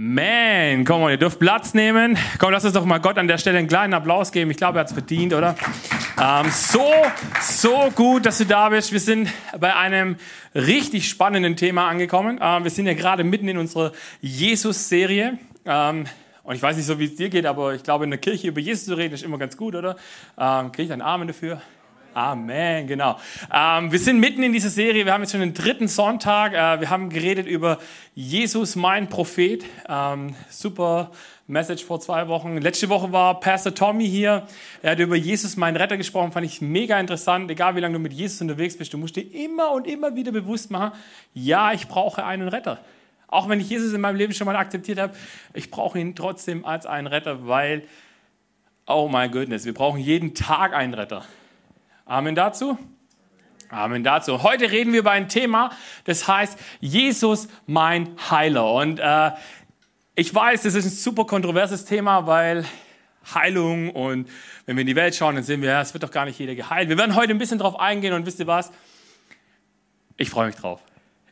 Man, komm mal, ihr dürft Platz nehmen. Komm, lass uns doch mal Gott an der Stelle einen kleinen Applaus geben. Ich glaube, er hat es verdient, oder? Ähm, so, so gut, dass du da bist. Wir sind bei einem richtig spannenden Thema angekommen. Ähm, wir sind ja gerade mitten in unserer Jesus-Serie. Ähm, und ich weiß nicht so, wie es dir geht, aber ich glaube, in der Kirche über Jesus zu reden, ist immer ganz gut, oder? Ähm, Kriege ich einen Amen dafür? Amen, genau. Ähm, wir sind mitten in dieser Serie. Wir haben jetzt schon den dritten Sonntag. Äh, wir haben geredet über Jesus, mein Prophet. Ähm, super Message vor zwei Wochen. Letzte Woche war Pastor Tommy hier. Er hat über Jesus, mein Retter, gesprochen. Fand ich mega interessant. Egal wie lange du mit Jesus unterwegs bist, du musst dir immer und immer wieder bewusst machen, ja, ich brauche einen Retter. Auch wenn ich Jesus in meinem Leben schon mal akzeptiert habe, ich brauche ihn trotzdem als einen Retter, weil, oh my goodness, wir brauchen jeden Tag einen Retter. Amen dazu. Amen dazu. Heute reden wir über ein Thema, das heißt Jesus, mein Heiler. Und äh, ich weiß, das ist ein super kontroverses Thema, weil Heilung und wenn wir in die Welt schauen, dann sehen wir, es wird doch gar nicht jeder geheilt. Wir werden heute ein bisschen drauf eingehen und wisst ihr was? Ich freue mich drauf.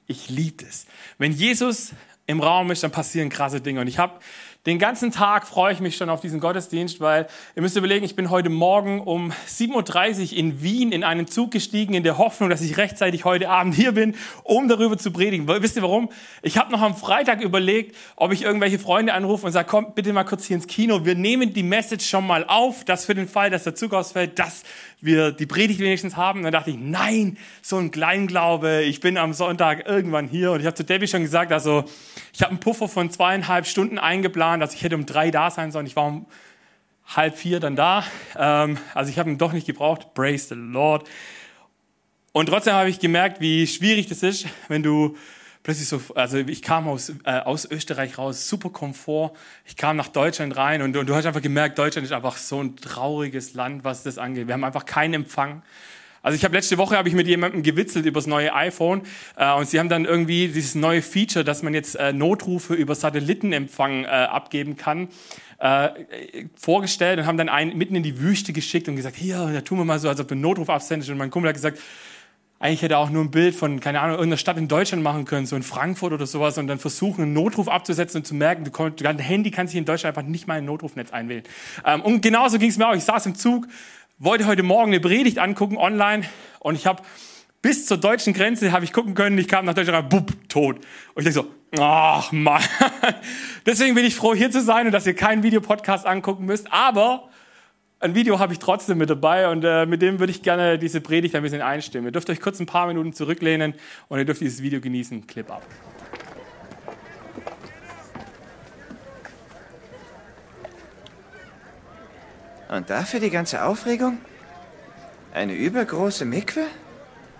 Ich liebe es. Wenn Jesus im Raum ist, dann passieren krasse Dinge. Und ich habe den ganzen Tag freue ich mich schon auf diesen Gottesdienst, weil ihr müsst überlegen, ich bin heute Morgen um 7.30 Uhr in Wien in einen Zug gestiegen, in der Hoffnung, dass ich rechtzeitig heute Abend hier bin, um darüber zu predigen. Wisst ihr warum? Ich habe noch am Freitag überlegt, ob ich irgendwelche Freunde anrufe und sage, komm bitte mal kurz hier ins Kino. Wir nehmen die Message schon mal auf, dass für den Fall, dass der Zug ausfällt, dass wir die Predigt wenigstens haben. Und dann dachte ich, nein, so ein Kleinglaube. Ich bin am Sonntag irgendwann hier. Und ich habe zu Debbie schon gesagt, also ich habe einen Puffer von zweieinhalb Stunden eingeplant. Also ich hätte um drei da sein sollen. Ich war um halb vier dann da. Ähm, also ich habe ihn doch nicht gebraucht. Praise the Lord. Und trotzdem habe ich gemerkt, wie schwierig das ist, wenn du plötzlich so, also ich kam aus, äh, aus Österreich raus, super Komfort. Ich kam nach Deutschland rein und, und, du hast einfach gemerkt, Deutschland ist einfach so ein trauriges Land, was das angeht. Wir haben einfach keinen Empfang. Also ich habe letzte Woche habe ich mit jemandem gewitzelt über das neue iPhone äh, und sie haben dann irgendwie dieses neue Feature, dass man jetzt äh, Notrufe über Satellitenempfang äh, abgeben kann, äh, vorgestellt und haben dann einen mitten in die Wüste geschickt und gesagt, hier, da tun wir mal so, als ob du einen Notruf absendest. Und mein Kumpel hat gesagt, eigentlich hätte er auch nur ein Bild von, keine Ahnung, irgendeiner Stadt in Deutschland machen können, so in Frankfurt oder sowas, und dann versuchen, einen Notruf abzusetzen und zu merken, du kommst, dein Handy kann sich in Deutschland einfach nicht mal ein Notrufnetz einwählen. Ähm, und genauso ging es mir auch. Ich saß im Zug, wollte heute Morgen eine Predigt angucken online und ich habe bis zur deutschen Grenze habe ich gucken können, ich kam nach Deutschland, bupp, tot. Und ich denke so, ach Mann. Deswegen bin ich froh, hier zu sein und dass ihr keinen Videopodcast angucken müsst. Aber ein Video habe ich trotzdem mit dabei und äh, mit dem würde ich gerne diese Predigt ein bisschen einstimmen. Ihr dürft euch kurz ein paar Minuten zurücklehnen und ihr dürft dieses Video genießen. Clip ab. Und dafür die ganze Aufregung? Eine übergroße Mikwe?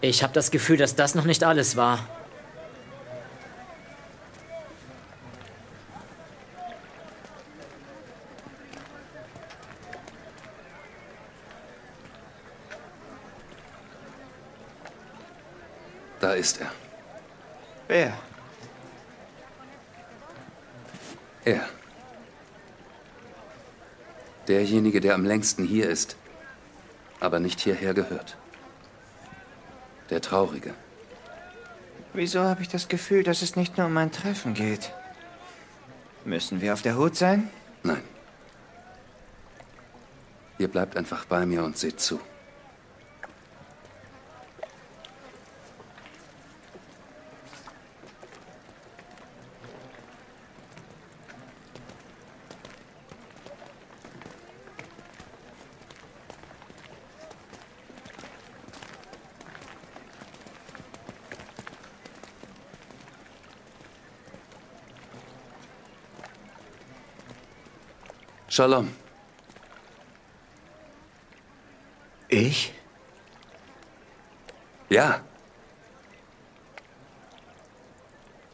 Ich habe das Gefühl, dass das noch nicht alles war. Da ist er. Wer? Er. Derjenige, der am längsten hier ist, aber nicht hierher gehört. Der Traurige. Wieso habe ich das Gefühl, dass es nicht nur um ein Treffen geht? Müssen wir auf der Hut sein? Nein. Ihr bleibt einfach bei mir und seht zu. Shalom. Ich? Ja,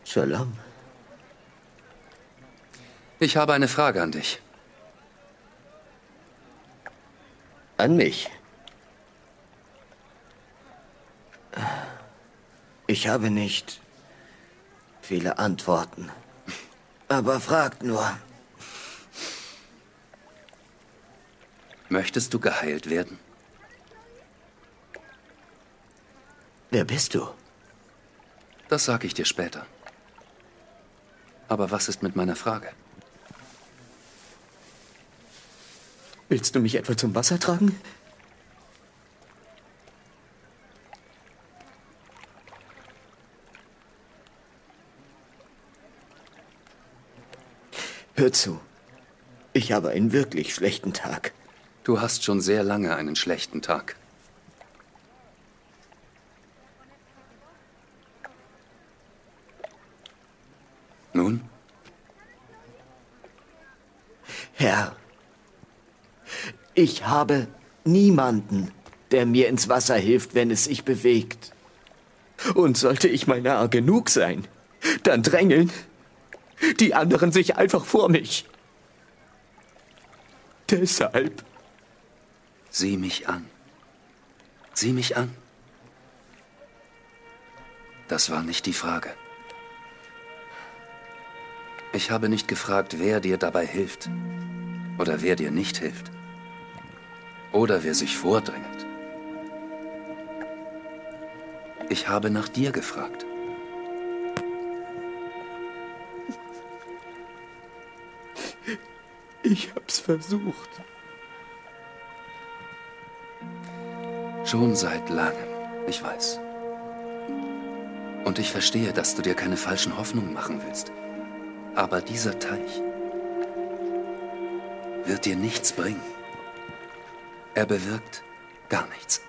Shalom. ich habe eine Frage an dich. An mich. Ich habe nicht viele Antworten. Aber fragt nur. Möchtest du geheilt werden? Wer bist du? Das sage ich dir später. Aber was ist mit meiner Frage? Willst du mich etwa zum Wasser tragen? Hör zu. Ich habe einen wirklich schlechten Tag. Du hast schon sehr lange einen schlechten Tag. Nun? Herr, ich habe niemanden, der mir ins Wasser hilft, wenn es sich bewegt. Und sollte ich mal nahe genug sein, dann drängeln die anderen sich einfach vor mich. Deshalb. Sieh mich an. Sieh mich an. Das war nicht die Frage. Ich habe nicht gefragt, wer dir dabei hilft oder wer dir nicht hilft oder wer sich vordrängelt. Ich habe nach dir gefragt. Ich hab's versucht. Schon seit langem, ich weiß. Und ich verstehe, dass du dir keine falschen Hoffnungen machen willst. Aber dieser Teich wird dir nichts bringen. Er bewirkt gar nichts.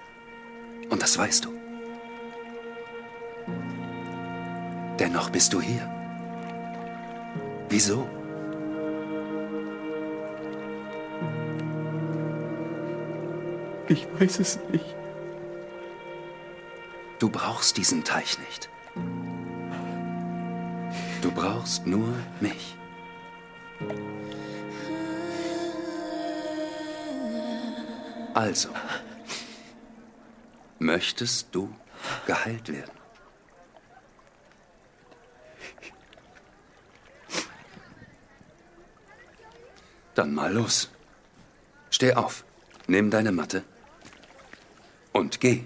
Und das weißt du. Dennoch bist du hier. Wieso? Ich weiß es nicht. Du brauchst diesen Teich nicht. Du brauchst nur mich. Also, möchtest du geheilt werden? Dann mal los. Steh auf, nimm deine Matte und geh.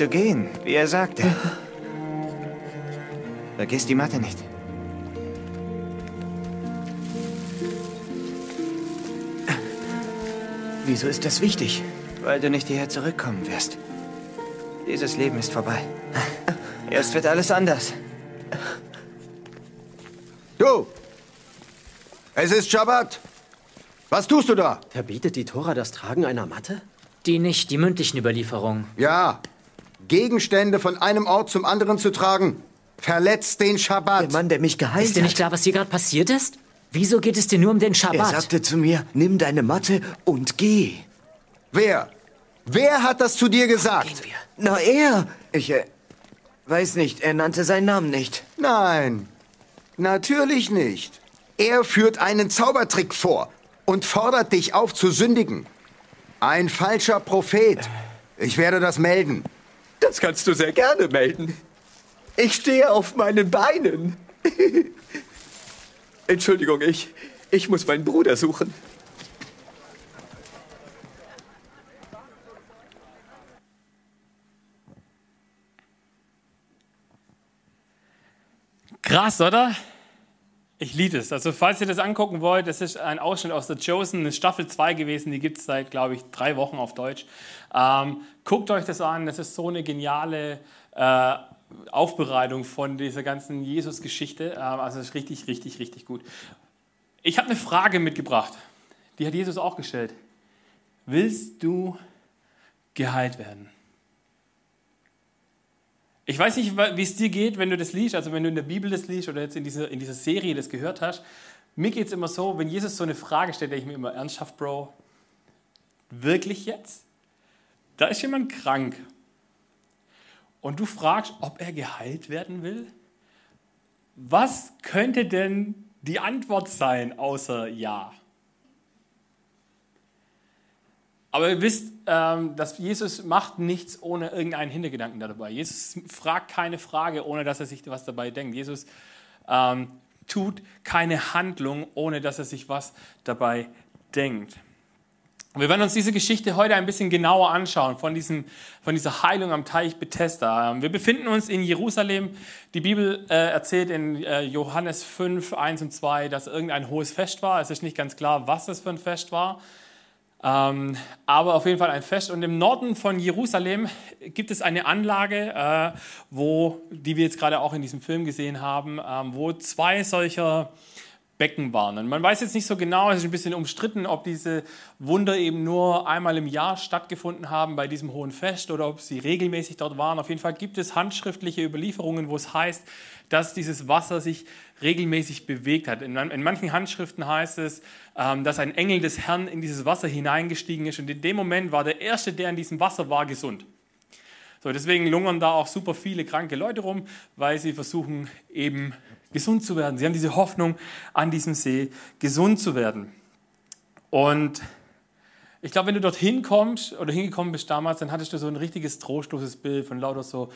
zu gehen, wie er sagte. Vergiss die Matte nicht. Wieso ist das wichtig? Weil du nicht hierher zurückkommen wirst. Dieses Leben ist vorbei. Erst wird alles anders. Du! Es ist Schabbat! Was tust du da? Verbietet die Tora das Tragen einer Matte? Die nicht, die mündlichen Überlieferungen. Ja, Gegenstände von einem Ort zum anderen zu tragen, verletzt den Schabbat. Der Mann, der mich geheilt Ist dir nicht hat. klar, was hier gerade passiert ist? Wieso geht es dir nur um den Er Schabbat? sagte zu mir, nimm deine Matte und geh. Wer? Wer hat das zu dir gesagt? Gehen wir. Na, er. Ich äh, weiß nicht, er nannte seinen Namen nicht. Nein, natürlich nicht. Er führt einen Zaubertrick vor und fordert dich auf zu sündigen. Ein falscher Prophet. Ich werde das melden. Das kannst du sehr gerne melden. Ich stehe auf meinen Beinen. Entschuldigung, ich, ich muss meinen Bruder suchen. Krass, oder? Ich liebe es. Also, falls ihr das angucken wollt, das ist ein Ausschnitt aus The Chosen, eine Staffel 2 gewesen, die gibt es seit, glaube ich, drei Wochen auf Deutsch. Ähm, guckt euch das an, das ist so eine geniale äh, Aufbereitung von dieser ganzen Jesus-Geschichte. Ähm, also, es ist richtig, richtig, richtig gut. Ich habe eine Frage mitgebracht, die hat Jesus auch gestellt. Willst du geheilt werden. Ich weiß nicht, wie es dir geht, wenn du das liest, also wenn du in der Bibel das liest oder jetzt in dieser, in dieser Serie das gehört hast. Mir geht es immer so, wenn Jesus so eine Frage stellt, denke ich mir immer, ernsthaft, Bro, wirklich jetzt? Da ist jemand krank und du fragst, ob er geheilt werden will? Was könnte denn die Antwort sein, außer ja? Aber ihr wisst, ähm, dass Jesus macht nichts ohne irgendeinen Hintergedanken dabei. Jesus fragt keine Frage, ohne dass er sich was dabei denkt. Jesus ähm, tut keine Handlung, ohne dass er sich was dabei denkt. Wir werden uns diese Geschichte heute ein bisschen genauer anschauen von, diesem, von dieser Heilung am Teich Bethesda. Ähm, wir befinden uns in Jerusalem. Die Bibel äh, erzählt in äh, Johannes 5, 1 und 2, dass irgendein hohes Fest war. Es ist nicht ganz klar, was das für ein Fest war. Ähm, aber auf jeden Fall ein Fest. Und im Norden von Jerusalem gibt es eine Anlage, äh, wo, die wir jetzt gerade auch in diesem Film gesehen haben, ähm, wo zwei solcher Becken waren. Und man weiß jetzt nicht so genau, es ist ein bisschen umstritten, ob diese Wunder eben nur einmal im Jahr stattgefunden haben bei diesem hohen Fest oder ob sie regelmäßig dort waren. Auf jeden Fall gibt es handschriftliche Überlieferungen, wo es heißt, dass dieses Wasser sich regelmäßig bewegt hat. In, in manchen Handschriften heißt es, ähm, dass ein Engel des Herrn in dieses Wasser hineingestiegen ist und in dem Moment war der Erste, der in diesem Wasser war, gesund. So, deswegen lungern da auch super viele kranke Leute rum, weil sie versuchen eben gesund zu werden. Sie haben diese Hoffnung, an diesem See gesund zu werden. Und ich glaube, wenn du dorthin kommst oder hingekommen bist damals, dann hattest du so ein richtiges trostloses Bild von lauter so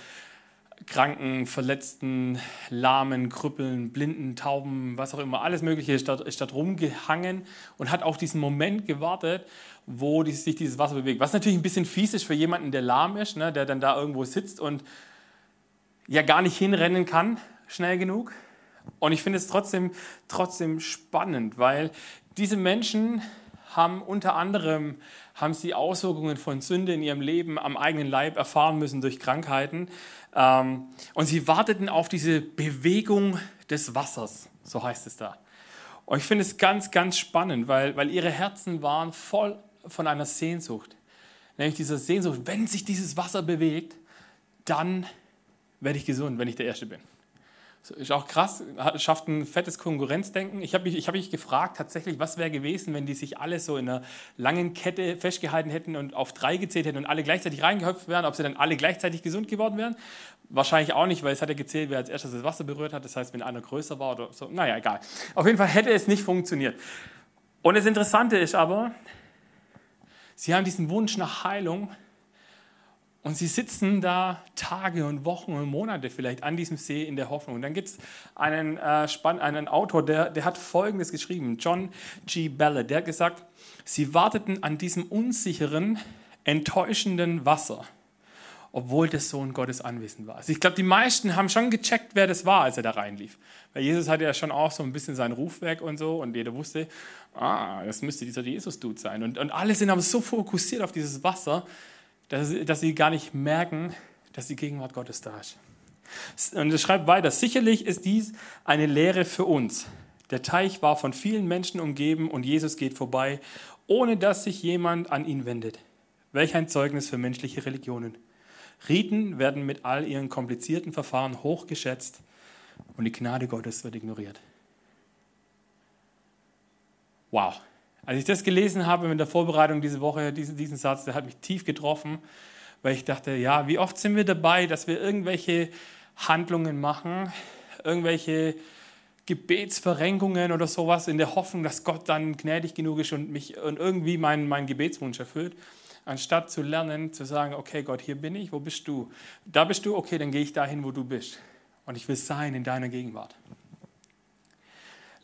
Kranken, Verletzten, Lahmen, Krüppeln, Blinden, Tauben, was auch immer, alles Mögliche ist dort, ist dort rumgehangen und hat auf diesen Moment gewartet, wo die, sich dieses Wasser bewegt. Was natürlich ein bisschen fies ist für jemanden, der lahm ist, ne, der dann da irgendwo sitzt und ja gar nicht hinrennen kann, schnell genug. Und ich finde es trotzdem, trotzdem spannend, weil diese Menschen haben unter anderem haben sie Auswirkungen von Sünde in ihrem Leben am eigenen Leib erfahren müssen durch Krankheiten. Ähm, und sie warteten auf diese Bewegung des Wassers, so heißt es da. Und ich finde es ganz, ganz spannend, weil, weil ihre Herzen waren voll von einer Sehnsucht. Nämlich dieser Sehnsucht, wenn sich dieses Wasser bewegt, dann werde ich gesund, wenn ich der Erste bin. Ist auch krass, schafft ein fettes Konkurrenzdenken. Ich habe mich, hab mich gefragt, tatsächlich, was wäre gewesen, wenn die sich alle so in einer langen Kette festgehalten hätten und auf drei gezählt hätten und alle gleichzeitig reingehüpft wären, ob sie dann alle gleichzeitig gesund geworden wären? Wahrscheinlich auch nicht, weil es hat ja gezählt, wer als erstes das Wasser berührt hat. Das heißt, wenn einer größer war oder so, naja, egal. Auf jeden Fall hätte es nicht funktioniert. Und das Interessante ist aber, sie haben diesen Wunsch nach Heilung und sie sitzen da Tage und Wochen und Monate vielleicht an diesem See in der Hoffnung. Und dann gibt es einen, äh, einen Autor, der, der hat Folgendes geschrieben, John G. Ballard, der hat gesagt, sie warteten an diesem unsicheren, enttäuschenden Wasser, obwohl der Sohn Gottes anwesend war. Also ich glaube, die meisten haben schon gecheckt, wer das war, als er da reinlief. Weil Jesus hatte ja schon auch so ein bisschen sein Rufwerk und so und jeder wusste, ah, das müsste dieser Jesus-Dude sein. Und, und alle sind aber so fokussiert auf dieses Wasser, dass, dass sie gar nicht merken, dass die Gegenwart Gottes da ist. Und es schreibt weiter, sicherlich ist dies eine Lehre für uns. Der Teich war von vielen Menschen umgeben und Jesus geht vorbei, ohne dass sich jemand an ihn wendet. Welch ein Zeugnis für menschliche Religionen. Riten werden mit all ihren komplizierten Verfahren hochgeschätzt und die Gnade Gottes wird ignoriert. Wow. Als ich das gelesen habe mit der Vorbereitung diese Woche, diesen, diesen Satz, der hat mich tief getroffen, weil ich dachte, ja, wie oft sind wir dabei, dass wir irgendwelche Handlungen machen, irgendwelche Gebetsverrenkungen oder sowas in der Hoffnung, dass Gott dann gnädig genug ist und mich und irgendwie meinen, meinen Gebetswunsch erfüllt, anstatt zu lernen, zu sagen, okay Gott, hier bin ich, wo bist du? Da bist du, okay, dann gehe ich dahin, wo du bist. Und ich will sein in deiner Gegenwart.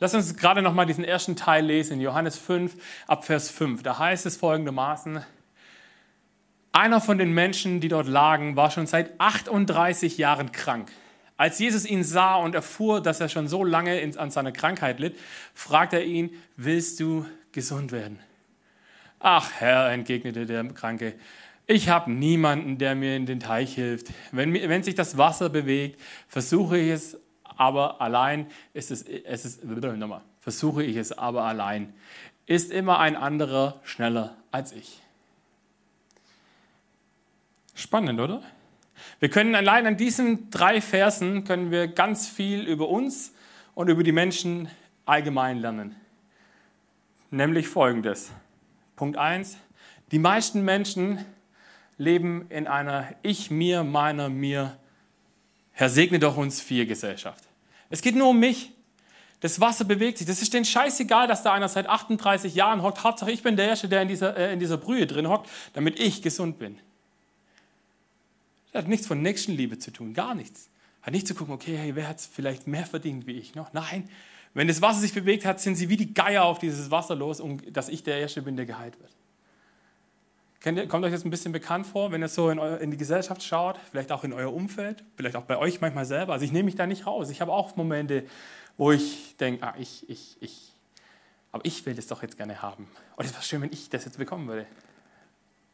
Lass uns gerade noch mal diesen ersten Teil lesen, Johannes 5, ab Vers 5. Da heißt es folgendermaßen, einer von den Menschen, die dort lagen, war schon seit 38 Jahren krank. Als Jesus ihn sah und erfuhr, dass er schon so lange an seiner Krankheit litt, fragte er ihn, willst du gesund werden? Ach Herr, entgegnete der Kranke, ich habe niemanden, der mir in den Teich hilft. Wenn, wenn sich das Wasser bewegt, versuche ich es aber allein ist es, es ist, nochmal, versuche ich es aber allein, ist immer ein anderer schneller als ich. Spannend, oder? Wir können allein an diesen drei Versen können wir ganz viel über uns und über die Menschen allgemein lernen. Nämlich folgendes. Punkt 1. Die meisten Menschen leben in einer Ich, mir, meiner, mir, Herr segne doch uns vier Gesellschaft. Es geht nur um mich. Das Wasser bewegt sich. Das ist denen scheißegal, dass da einer seit 38 Jahren hockt. Hauptsache, ich bin der Erste, der in dieser, äh, in dieser Brühe drin hockt, damit ich gesund bin. Das hat nichts von Nächstenliebe zu tun, gar nichts. Hat nicht zu gucken, okay, hey, wer hat es vielleicht mehr verdient wie ich noch? Nein, wenn das Wasser sich bewegt hat, sind sie wie die Geier auf dieses Wasser los, um, dass ich der Erste bin, der geheilt wird. Ihr, kommt euch das ein bisschen bekannt vor, wenn ihr so in, eu, in, die Gesellschaft schaut, vielleicht auch in euer Umfeld, vielleicht auch bei euch manchmal selber? Also ich nehme mich da nicht raus. Ich habe auch Momente, wo ich denke, ah, ich, ich, ich, aber ich will das doch jetzt gerne haben. Und es wäre schön, wenn ich das jetzt bekommen würde.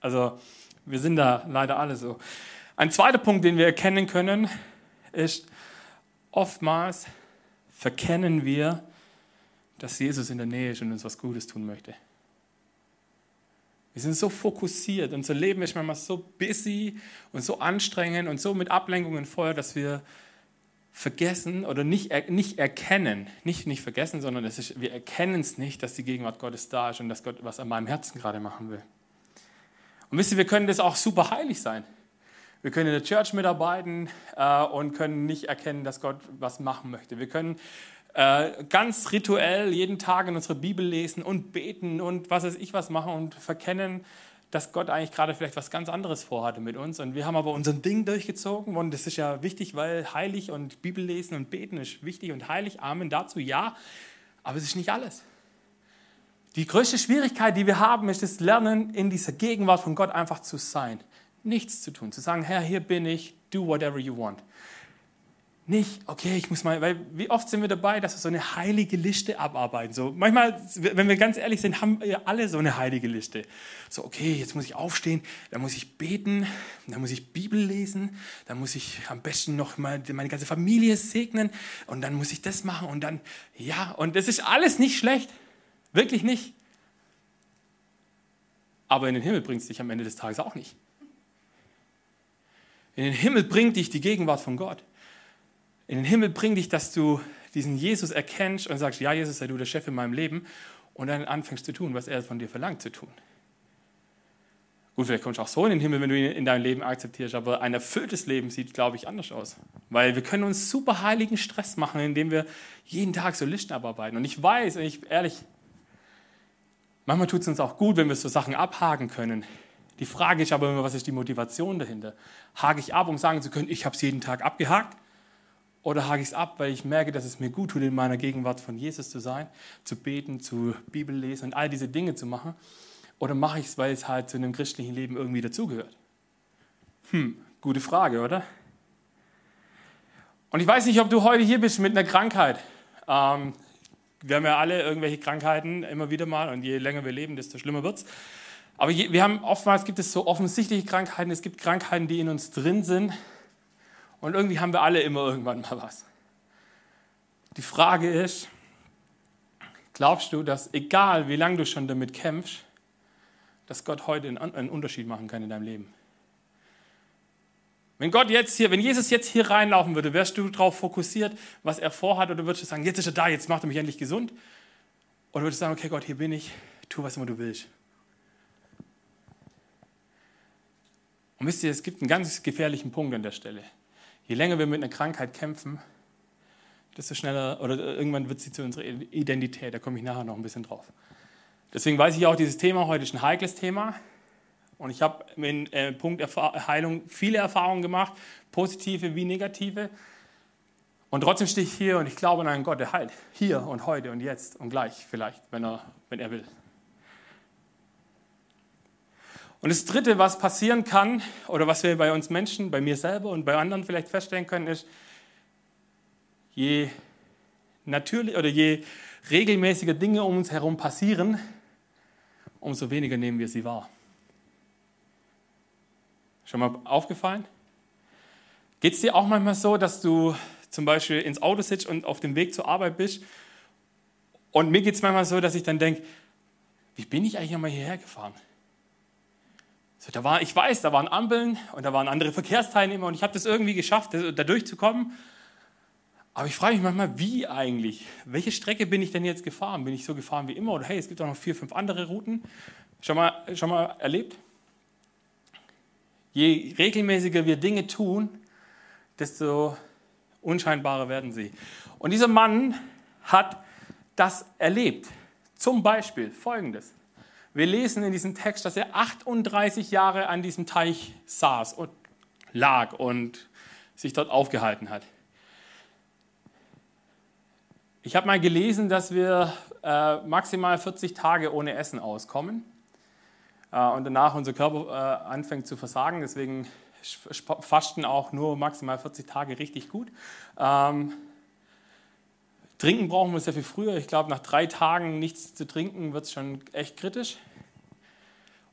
Also wir sind da leider alle so. Ein zweiter Punkt, den wir erkennen können, ist, oftmals verkennen wir, dass Jesus in der Nähe ist und uns was Gutes tun möchte. Wir sind so fokussiert, unser Leben ist manchmal so busy und so anstrengend und so mit Ablenkungen voll, dass wir vergessen oder nicht, nicht erkennen, nicht, nicht vergessen, sondern es ist, wir erkennen es nicht, dass die Gegenwart Gottes da ist und dass Gott was an meinem Herzen gerade machen will. Und wisst ihr, wir können das auch super heilig sein. Wir können in der Church mitarbeiten äh, und können nicht erkennen, dass Gott was machen möchte. Wir können äh, ganz rituell jeden Tag in unserer Bibel lesen und beten und was weiß ich was machen und verkennen, dass Gott eigentlich gerade vielleicht was ganz anderes vorhatte mit uns. Und wir haben aber unser Ding durchgezogen und das ist ja wichtig, weil heilig und Bibel lesen und beten ist wichtig und heilig. Amen dazu, ja. Aber es ist nicht alles. Die größte Schwierigkeit, die wir haben, ist das Lernen, in dieser Gegenwart von Gott einfach zu sein nichts zu tun. Zu sagen, Herr, hier bin ich, do whatever you want. Nicht, okay, ich muss mal, weil wie oft sind wir dabei, dass wir so eine heilige Liste abarbeiten. So, manchmal, wenn wir ganz ehrlich sind, haben wir alle so eine heilige Liste. So, okay, jetzt muss ich aufstehen, dann muss ich beten, dann muss ich Bibel lesen, dann muss ich am besten noch mal meine ganze Familie segnen und dann muss ich das machen und dann, ja, und das ist alles nicht schlecht. Wirklich nicht. Aber in den Himmel bringt es dich am Ende des Tages auch nicht. In den Himmel bringt dich die Gegenwart von Gott. In den Himmel bringt dich, dass du diesen Jesus erkennst und sagst, ja, Jesus, sei du der Chef in meinem Leben und dann anfängst zu tun, was er von dir verlangt zu tun. Gut, vielleicht kommst du auch so in den Himmel, wenn du ihn in deinem Leben akzeptierst, aber ein erfülltes Leben sieht, glaube ich, anders aus. Weil wir können uns super heiligen Stress machen, indem wir jeden Tag so Listen abarbeiten. Und ich weiß, und ich ehrlich, manchmal tut es uns auch gut, wenn wir so Sachen abhaken können. Die Frage ist aber immer, was ist die Motivation dahinter? Hake ich ab, um sagen zu können, ich habe es jeden Tag abgehakt? Oder hake ich es ab, weil ich merke, dass es mir gut tut, in meiner Gegenwart von Jesus zu sein, zu beten, zu Bibel lesen und all diese Dinge zu machen? Oder mache ich es, weil es halt zu einem christlichen Leben irgendwie dazugehört? Hm, gute Frage, oder? Und ich weiß nicht, ob du heute hier bist mit einer Krankheit. Ähm, wir haben ja alle irgendwelche Krankheiten immer wieder mal und je länger wir leben, desto schlimmer wird es. Aber wir haben oftmals gibt es so offensichtliche Krankheiten, es gibt Krankheiten, die in uns drin sind. Und irgendwie haben wir alle immer irgendwann mal was. Die Frage ist, glaubst du, dass egal wie lange du schon damit kämpfst, dass Gott heute einen Unterschied machen kann in deinem Leben? Wenn Gott jetzt hier, wenn Jesus jetzt hier reinlaufen würde, wärst du darauf fokussiert, was er vorhat, oder würdest du sagen, jetzt ist er da, jetzt macht er mich endlich gesund? Oder würdest du sagen, okay, Gott, hier bin ich, tu was immer du willst? Und wisst ihr, es gibt einen ganz gefährlichen Punkt an der Stelle. Je länger wir mit einer Krankheit kämpfen, desto schneller oder irgendwann wird sie zu unserer Identität. Da komme ich nachher noch ein bisschen drauf. Deswegen weiß ich auch, dieses Thema heute ist ein heikles Thema. Und ich habe im äh, Punkt Heilung viele Erfahrungen gemacht, positive wie negative. Und trotzdem stehe ich hier und ich glaube an einen Gott, der heilt. Hier und heute und jetzt und gleich vielleicht, wenn er, wenn er will. Und das Dritte, was passieren kann, oder was wir bei uns Menschen, bei mir selber und bei anderen vielleicht feststellen können, ist, je natürlich oder je regelmäßiger Dinge um uns herum passieren, umso weniger nehmen wir sie wahr. Schon mal aufgefallen? Geht es dir auch manchmal so, dass du zum Beispiel ins Auto sitzt und auf dem Weg zur Arbeit bist? Und mir geht es manchmal so, dass ich dann denke, wie bin ich eigentlich einmal hierher gefahren? So, da war, ich weiß, da waren Ampeln und da waren andere Verkehrsteilnehmer und ich habe das irgendwie geschafft, da durchzukommen. Aber ich frage mich manchmal, wie eigentlich? Welche Strecke bin ich denn jetzt gefahren? Bin ich so gefahren wie immer? Oder hey, es gibt auch noch vier, fünf andere Routen. Schon mal, schon mal erlebt? Je regelmäßiger wir Dinge tun, desto unscheinbarer werden sie. Und dieser Mann hat das erlebt. Zum Beispiel folgendes. Wir lesen in diesem Text, dass er 38 Jahre an diesem Teich saß und lag und sich dort aufgehalten hat. Ich habe mal gelesen, dass wir äh, maximal 40 Tage ohne Essen auskommen äh, und danach unser Körper äh, anfängt zu versagen. Deswegen fasten auch nur maximal 40 Tage richtig gut. Ähm, trinken brauchen wir sehr viel früher. Ich glaube, nach drei Tagen nichts zu trinken wird es schon echt kritisch.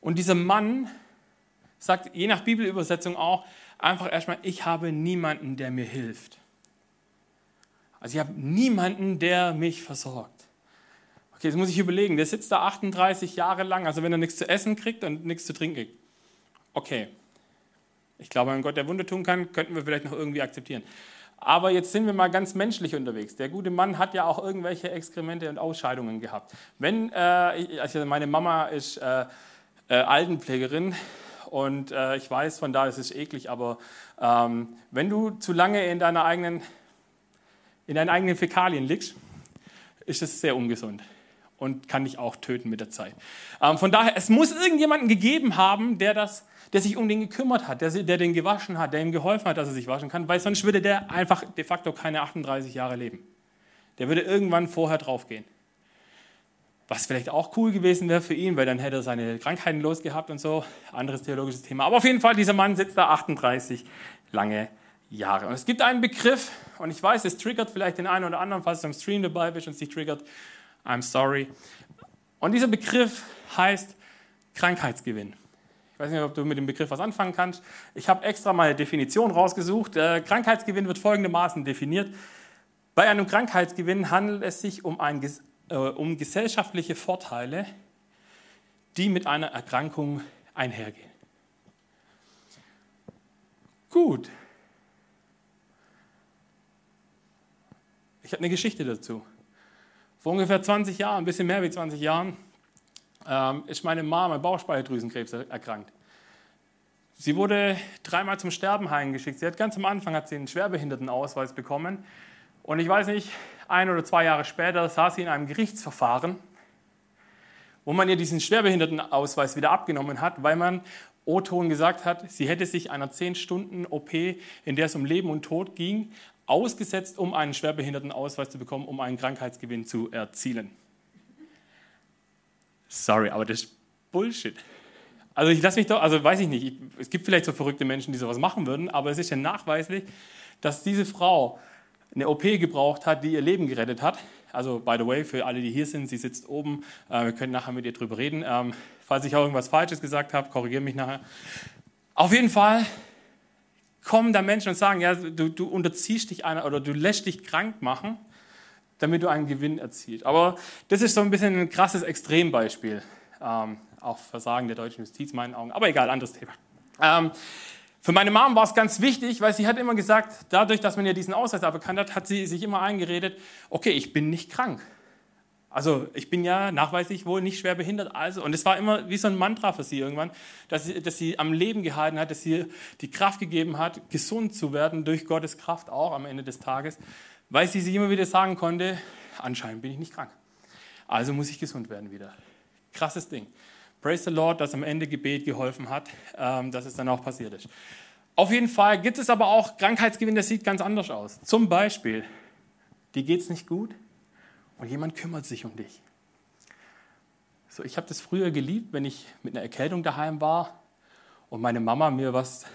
Und dieser Mann sagt, je nach Bibelübersetzung auch, einfach erstmal, ich habe niemanden, der mir hilft. Also ich habe niemanden, der mich versorgt. Okay, jetzt muss ich überlegen, der sitzt da 38 Jahre lang, also wenn er nichts zu essen kriegt und nichts zu trinken kriegt. Okay, ich glaube, wenn Gott der Wunder tun kann, könnten wir vielleicht noch irgendwie akzeptieren. Aber jetzt sind wir mal ganz menschlich unterwegs. Der gute Mann hat ja auch irgendwelche Exkremente und Ausscheidungen gehabt. Wenn, äh, also meine Mama ist äh, äh, Altenpflegerin und äh, ich weiß, von da ist es eklig, aber ähm, wenn du zu lange in deiner eigenen in deinen eigenen Fäkalien liegst, ist es sehr ungesund und kann dich auch töten mit der Zeit. Ähm, von daher, es muss irgendjemanden gegeben haben, der, das, der sich um den gekümmert hat, der, der den gewaschen hat, der ihm geholfen hat, dass er sich waschen kann, weil sonst würde der einfach de facto keine 38 Jahre leben. Der würde irgendwann vorher draufgehen. Was vielleicht auch cool gewesen wäre für ihn, weil dann hätte er seine Krankheiten losgehabt und so. Anderes theologisches Thema. Aber auf jeden Fall, dieser Mann sitzt da 38 lange Jahre. Und es gibt einen Begriff, und ich weiß, es triggert vielleicht den einen oder anderen, falls du am Stream dabei bist und es dich triggert. I'm sorry. Und dieser Begriff heißt Krankheitsgewinn. Ich weiß nicht, ob du mit dem Begriff was anfangen kannst. Ich habe extra mal eine Definition rausgesucht. Der Krankheitsgewinn wird folgendermaßen definiert. Bei einem Krankheitsgewinn handelt es sich um, ein, äh, um gesellschaftliche Vorteile, die mit einer Erkrankung einhergehen. Gut, Ich habe eine Geschichte dazu. Vor ungefähr 20 Jahren, ein bisschen mehr wie 20 Jahren, ähm, ist meine Mama an Bauchspeicheldrüsenkrebs erkrankt. Sie wurde dreimal zum Sterben heimgeschickt. Sie hat ganz am Anfang hat sie einen Schwerbehindertenausweis bekommen. Und ich weiß nicht, ein oder zwei Jahre später saß sie in einem Gerichtsverfahren, wo man ihr diesen Schwerbehindertenausweis wieder abgenommen hat, weil man O-Ton gesagt hat, sie hätte sich einer 10-Stunden-OP, in der es um Leben und Tod ging, ausgesetzt, um einen Schwerbehindertenausweis zu bekommen, um einen Krankheitsgewinn zu erzielen. Sorry, aber das ist Bullshit. Also ich lasse mich doch, also weiß ich nicht, ich, es gibt vielleicht so verrückte Menschen, die sowas machen würden, aber es ist ja nachweislich, dass diese Frau eine OP gebraucht hat, die ihr Leben gerettet hat. Also, by the way, für alle, die hier sind, sie sitzt oben. Äh, wir können nachher mit ihr drüber reden. Ähm, falls ich auch irgendwas Falsches gesagt habe, korrigiere mich nachher. Auf jeden Fall kommen da Menschen und sagen, ja, du, du unterziehst dich einer oder du lässt dich krank machen, damit du einen Gewinn erzielst. Aber das ist so ein bisschen ein krasses Extrembeispiel. Ähm, auch Versagen der deutschen Justiz in meinen Augen. Aber egal, anderes Thema. Ähm, für meine Mom war es ganz wichtig, weil sie hat immer gesagt, dadurch, dass man ihr diesen Ausweis aberkannt hat, hat sie sich immer eingeredet, okay, ich bin nicht krank. Also ich bin ja nachweislich wohl nicht schwer behindert. Also, und es war immer wie so ein Mantra für sie irgendwann, dass sie, dass sie am Leben gehalten hat, dass sie die Kraft gegeben hat, gesund zu werden durch Gottes Kraft auch am Ende des Tages, weil sie sich immer wieder sagen konnte, anscheinend bin ich nicht krank. Also muss ich gesund werden wieder. Krasses Ding. Praise the Lord, dass am Ende Gebet geholfen hat, ähm, dass es dann auch passiert ist. Auf jeden Fall gibt es aber auch Krankheitsgewinn, das sieht ganz anders aus. Zum Beispiel, dir geht es nicht gut, und jemand kümmert sich um dich. So, ich habe das früher geliebt, wenn ich mit einer Erkältung daheim war und meine Mama mir was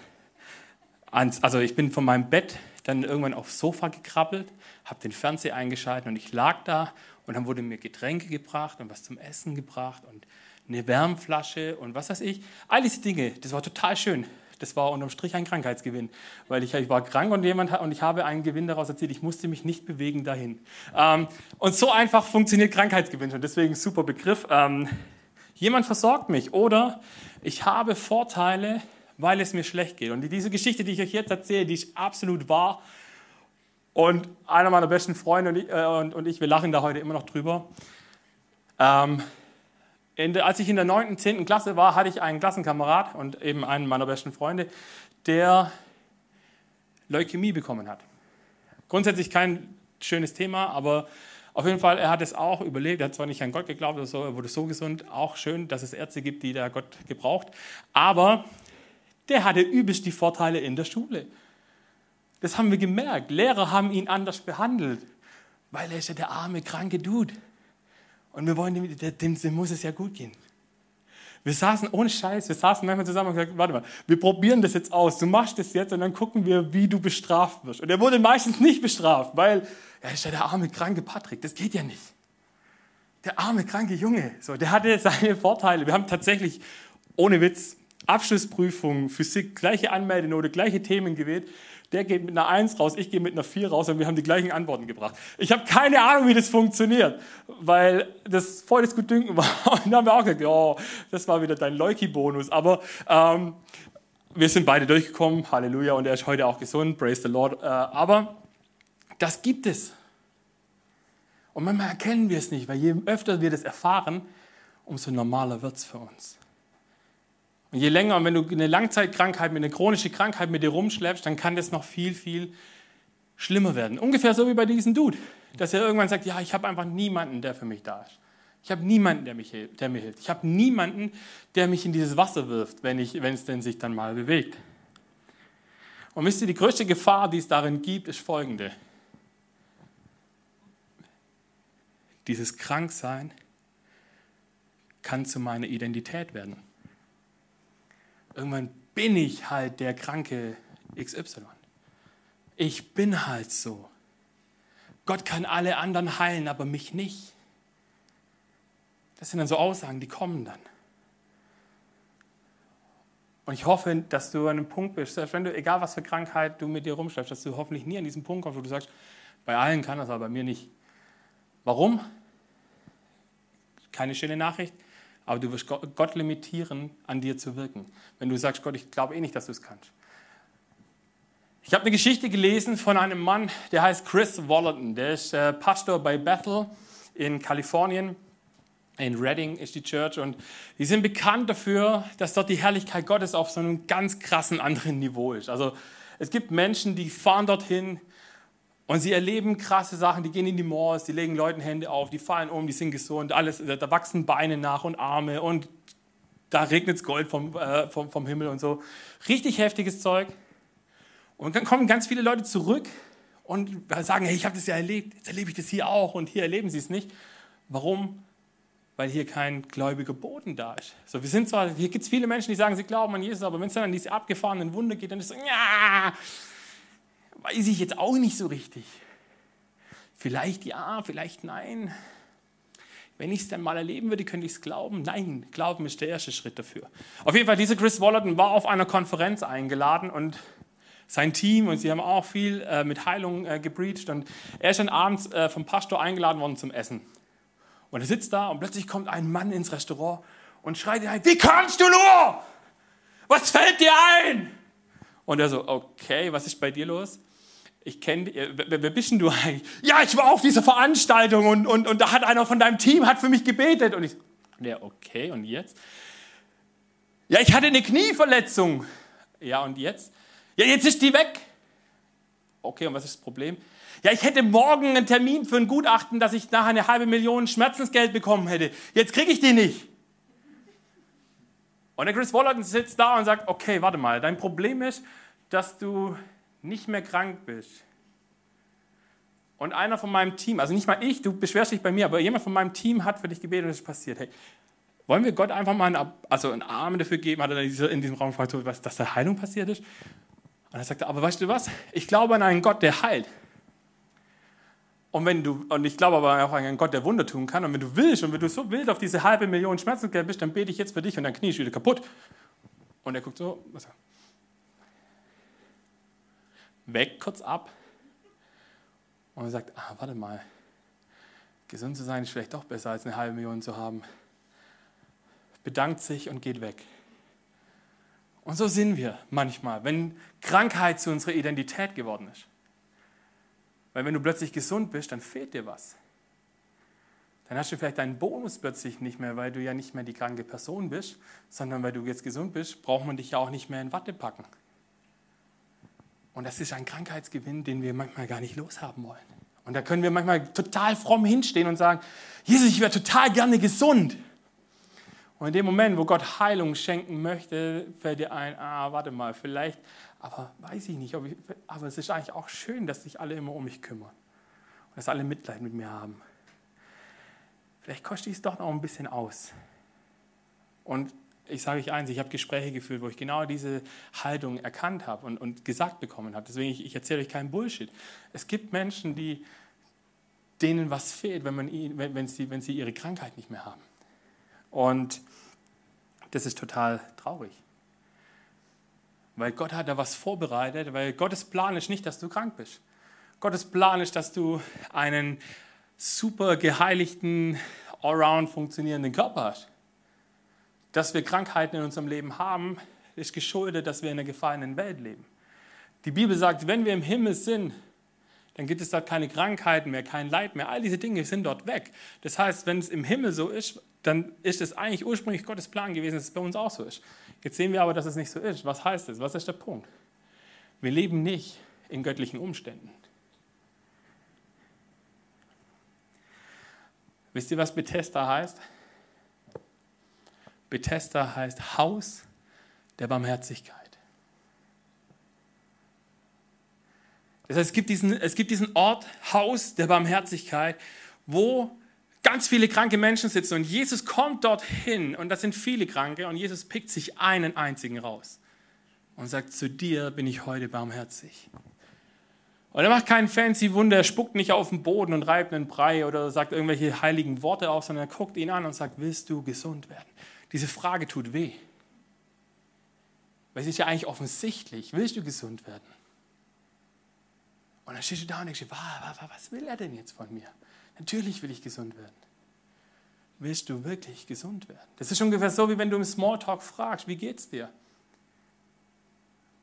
ans, also ich bin von meinem Bett dann irgendwann aufs Sofa gekrabbelt, habe den Fernseher eingeschaltet und ich lag da und dann wurde mir Getränke gebracht und was zum Essen gebracht und eine Wärmflasche und was weiß ich. All diese Dinge, das war total schön das war unterm Strich ein Krankheitsgewinn, weil ich, ich war krank und, jemand, und ich habe einen Gewinn daraus erzielt. Ich musste mich nicht bewegen dahin. Ähm, und so einfach funktioniert Krankheitsgewinn schon. Deswegen super Begriff. Ähm, jemand versorgt mich oder ich habe Vorteile, weil es mir schlecht geht. Und diese Geschichte, die ich euch jetzt erzähle, die ist absolut wahr. Und einer meiner besten Freunde und ich, äh, und, und ich wir lachen da heute immer noch drüber. Ähm, der, als ich in der 9., 10. Klasse war, hatte ich einen Klassenkamerad und eben einen meiner besten Freunde, der Leukämie bekommen hat. Grundsätzlich kein schönes Thema, aber auf jeden Fall, er hat es auch überlebt. Er hat zwar nicht an Gott geglaubt oder so, er wurde so gesund. Auch schön, dass es Ärzte gibt, die da Gott gebraucht. Aber der hatte übelst die Vorteile in der Schule. Das haben wir gemerkt. Lehrer haben ihn anders behandelt, weil er ist ja der arme, kranke Dude. Und wir wollen, dem, dem, dem muss es ja gut gehen. Wir saßen ohne Scheiß, wir saßen manchmal zusammen und gesagt, warte mal, wir probieren das jetzt aus. Du machst das jetzt und dann gucken wir, wie du bestraft wirst. Und er wurde meistens nicht bestraft, weil er ist ja der arme, kranke Patrick. Das geht ja nicht. Der arme, kranke Junge. So, der hatte seine Vorteile. Wir haben tatsächlich, ohne Witz, Abschlussprüfung, Physik, gleiche Anmeldenote, gleiche Themen gewählt. Der geht mit einer 1 raus, ich gehe mit einer 4 raus und wir haben die gleichen Antworten gebracht. Ich habe keine Ahnung, wie das funktioniert, weil das voll das Gutdünken war. Und dann haben wir auch gesagt, ja, das war wieder dein Leuki-Bonus. Aber ähm, wir sind beide durchgekommen, Halleluja, und er ist heute auch gesund, praise the Lord. Äh, aber das gibt es. Und manchmal erkennen wir es nicht, weil je öfter wir das erfahren, umso normaler wird es für uns. Und je länger, wenn du eine Langzeitkrankheit, mit einer chronischen Krankheit mit dir rumschleppst, dann kann das noch viel, viel schlimmer werden. Ungefähr so wie bei diesem Dude, dass er irgendwann sagt, ja, ich habe einfach niemanden, der für mich da ist. Ich habe niemanden, der, mich, der mir hilft. Ich habe niemanden, der mich in dieses Wasser wirft, wenn, ich, wenn es denn sich dann mal bewegt. Und wisst ihr, die größte Gefahr, die es darin gibt, ist folgende. Dieses Kranksein kann zu meiner Identität werden. Irgendwann bin ich halt der kranke XY. Ich bin halt so. Gott kann alle anderen heilen, aber mich nicht. Das sind dann so Aussagen, die kommen dann. Und ich hoffe, dass du an einem Punkt bist, selbst wenn du, egal was für Krankheit du mit dir rumschleppst, dass du hoffentlich nie an diesen Punkt kommst, wo du sagst, bei allen kann das, aber bei mir nicht. Warum? Keine schöne Nachricht aber du wirst Gott limitieren, an dir zu wirken. Wenn du sagst, Gott, ich glaube eh nicht, dass du es kannst. Ich habe eine Geschichte gelesen von einem Mann, der heißt Chris Wallerton. Der ist äh, Pastor bei Bethel in Kalifornien. In Redding ist die Church und die sind bekannt dafür, dass dort die Herrlichkeit Gottes auf so einem ganz krassen anderen Niveau ist. Also es gibt Menschen, die fahren dorthin, und sie erleben krasse Sachen, die gehen in die Malls, die legen Leuten Hände auf, die fallen um, die sind gesund, alles, da wachsen Beine nach und Arme und da regnet es Gold vom, äh, vom, vom Himmel und so. Richtig heftiges Zeug. Und dann kommen ganz viele Leute zurück und sagen, hey, ich habe das ja erlebt, jetzt erlebe ich das hier auch und hier erleben sie es nicht. Warum? Weil hier kein gläubiger Boden da ist. So, wir sind zwar, hier gibt es viele Menschen, die sagen, sie glauben an Jesus, aber wenn es dann an diese abgefahrenen Wunder geht, dann ist es so, ja, weiß ich jetzt auch nicht so richtig. Vielleicht ja, vielleicht nein. Wenn ich es dann mal erleben würde, könnte ich es glauben. Nein, Glauben ist der erste Schritt dafür. Auf jeden Fall, dieser Chris Wallerton war auf einer Konferenz eingeladen und sein Team und sie haben auch viel äh, mit Heilung äh, gebreached und er ist dann abends äh, vom Pastor eingeladen worden zum Essen. Und er sitzt da und plötzlich kommt ein Mann ins Restaurant und schreit ein, wie kannst du nur? Was fällt dir ein? Und er so, okay, was ist bei dir los? Ich kenne, wer, wer bist denn du eigentlich? Ja, ich war auf dieser Veranstaltung und, und, und da hat einer von deinem Team hat für mich gebetet. Und ich, ja, okay, und jetzt? Ja, ich hatte eine Knieverletzung. Ja, und jetzt? Ja, jetzt ist die weg. Okay, und was ist das Problem? Ja, ich hätte morgen einen Termin für ein Gutachten, dass ich nachher eine halbe Million Schmerzensgeld bekommen hätte. Jetzt kriege ich die nicht. Und der Chris Waller sitzt da und sagt, okay, warte mal, dein Problem ist, dass du nicht mehr krank bist und einer von meinem Team, also nicht mal ich, du beschwerst dich bei mir, aber jemand von meinem Team hat für dich gebetet und es ist passiert. Hey, wollen wir Gott einfach mal einen, also einen Arm dafür geben? Hat er in diesem Raum gefragt, dass da Heilung passiert ist? Und er sagte, aber weißt du was? Ich glaube an einen Gott, der heilt. Und, wenn du, und ich glaube aber auch an einen Gott, der Wunder tun kann. Und wenn du willst und wenn du so wild auf diese halbe Million Schmerzensgeld bist, dann bete ich jetzt für dich und dein Knie ist wieder kaputt. Und er guckt so, was, weg kurz ab und sagt, ah, warte mal, gesund zu sein ist vielleicht doch besser als eine halbe Million zu haben. Bedankt sich und geht weg. Und so sind wir manchmal, wenn Krankheit zu unserer Identität geworden ist. Weil wenn du plötzlich gesund bist, dann fehlt dir was. Dann hast du vielleicht deinen Bonus plötzlich nicht mehr, weil du ja nicht mehr die kranke Person bist, sondern weil du jetzt gesund bist, braucht man dich ja auch nicht mehr in Watte packen. Und das ist ein Krankheitsgewinn, den wir manchmal gar nicht loshaben wollen. Und da können wir manchmal total fromm hinstehen und sagen, Jesus, ich wäre total gerne gesund. Und in dem Moment, wo Gott Heilung schenken möchte, fällt dir ein, ah, warte mal, vielleicht, aber weiß ich nicht, ich, aber es ist eigentlich auch schön, dass sich alle immer um mich kümmern und dass alle Mitleid mit mir haben vielleicht kostet ich es doch noch ein bisschen aus. Und ich sage euch eins, ich habe Gespräche geführt, wo ich genau diese Haltung erkannt habe und, und gesagt bekommen habe. Deswegen, ich, ich erzähle euch keinen Bullshit. Es gibt Menschen, die, denen was fehlt, wenn, man, wenn, wenn, sie, wenn sie ihre Krankheit nicht mehr haben. Und das ist total traurig. Weil Gott hat da was vorbereitet, weil Gottes Plan ist nicht, dass du krank bist. Gottes Plan ist, dass du einen super geheiligten, allround funktionierenden Körper hast. Dass wir Krankheiten in unserem Leben haben, ist geschuldet, dass wir in einer gefallenen Welt leben. Die Bibel sagt, wenn wir im Himmel sind, dann gibt es dort keine Krankheiten mehr, kein Leid mehr. All diese Dinge sind dort weg. Das heißt, wenn es im Himmel so ist, dann ist es eigentlich ursprünglich Gottes Plan gewesen, dass es bei uns auch so ist. Jetzt sehen wir aber, dass es nicht so ist. Was heißt das? Was ist der Punkt? Wir leben nicht in göttlichen Umständen. Wisst ihr, was Bethesda heißt? Bethesda heißt Haus der Barmherzigkeit. Das heißt, es gibt, diesen, es gibt diesen Ort, Haus der Barmherzigkeit, wo ganz viele kranke Menschen sitzen und Jesus kommt dorthin und das sind viele Kranke und Jesus pickt sich einen einzigen raus und sagt, zu dir bin ich heute barmherzig. Und er macht kein fancy Wunder, er spuckt nicht auf den Boden und reibt einen Brei oder sagt irgendwelche heiligen Worte auf, sondern er guckt ihn an und sagt, willst du gesund werden? Diese Frage tut weh. Weil es ist ja eigentlich offensichtlich, willst du gesund werden? Und dann stehst du da und denkst, was will er denn jetzt von mir? Natürlich will ich gesund werden. Willst du wirklich gesund werden? Das ist ungefähr so, wie wenn du im Smalltalk fragst, wie geht's dir?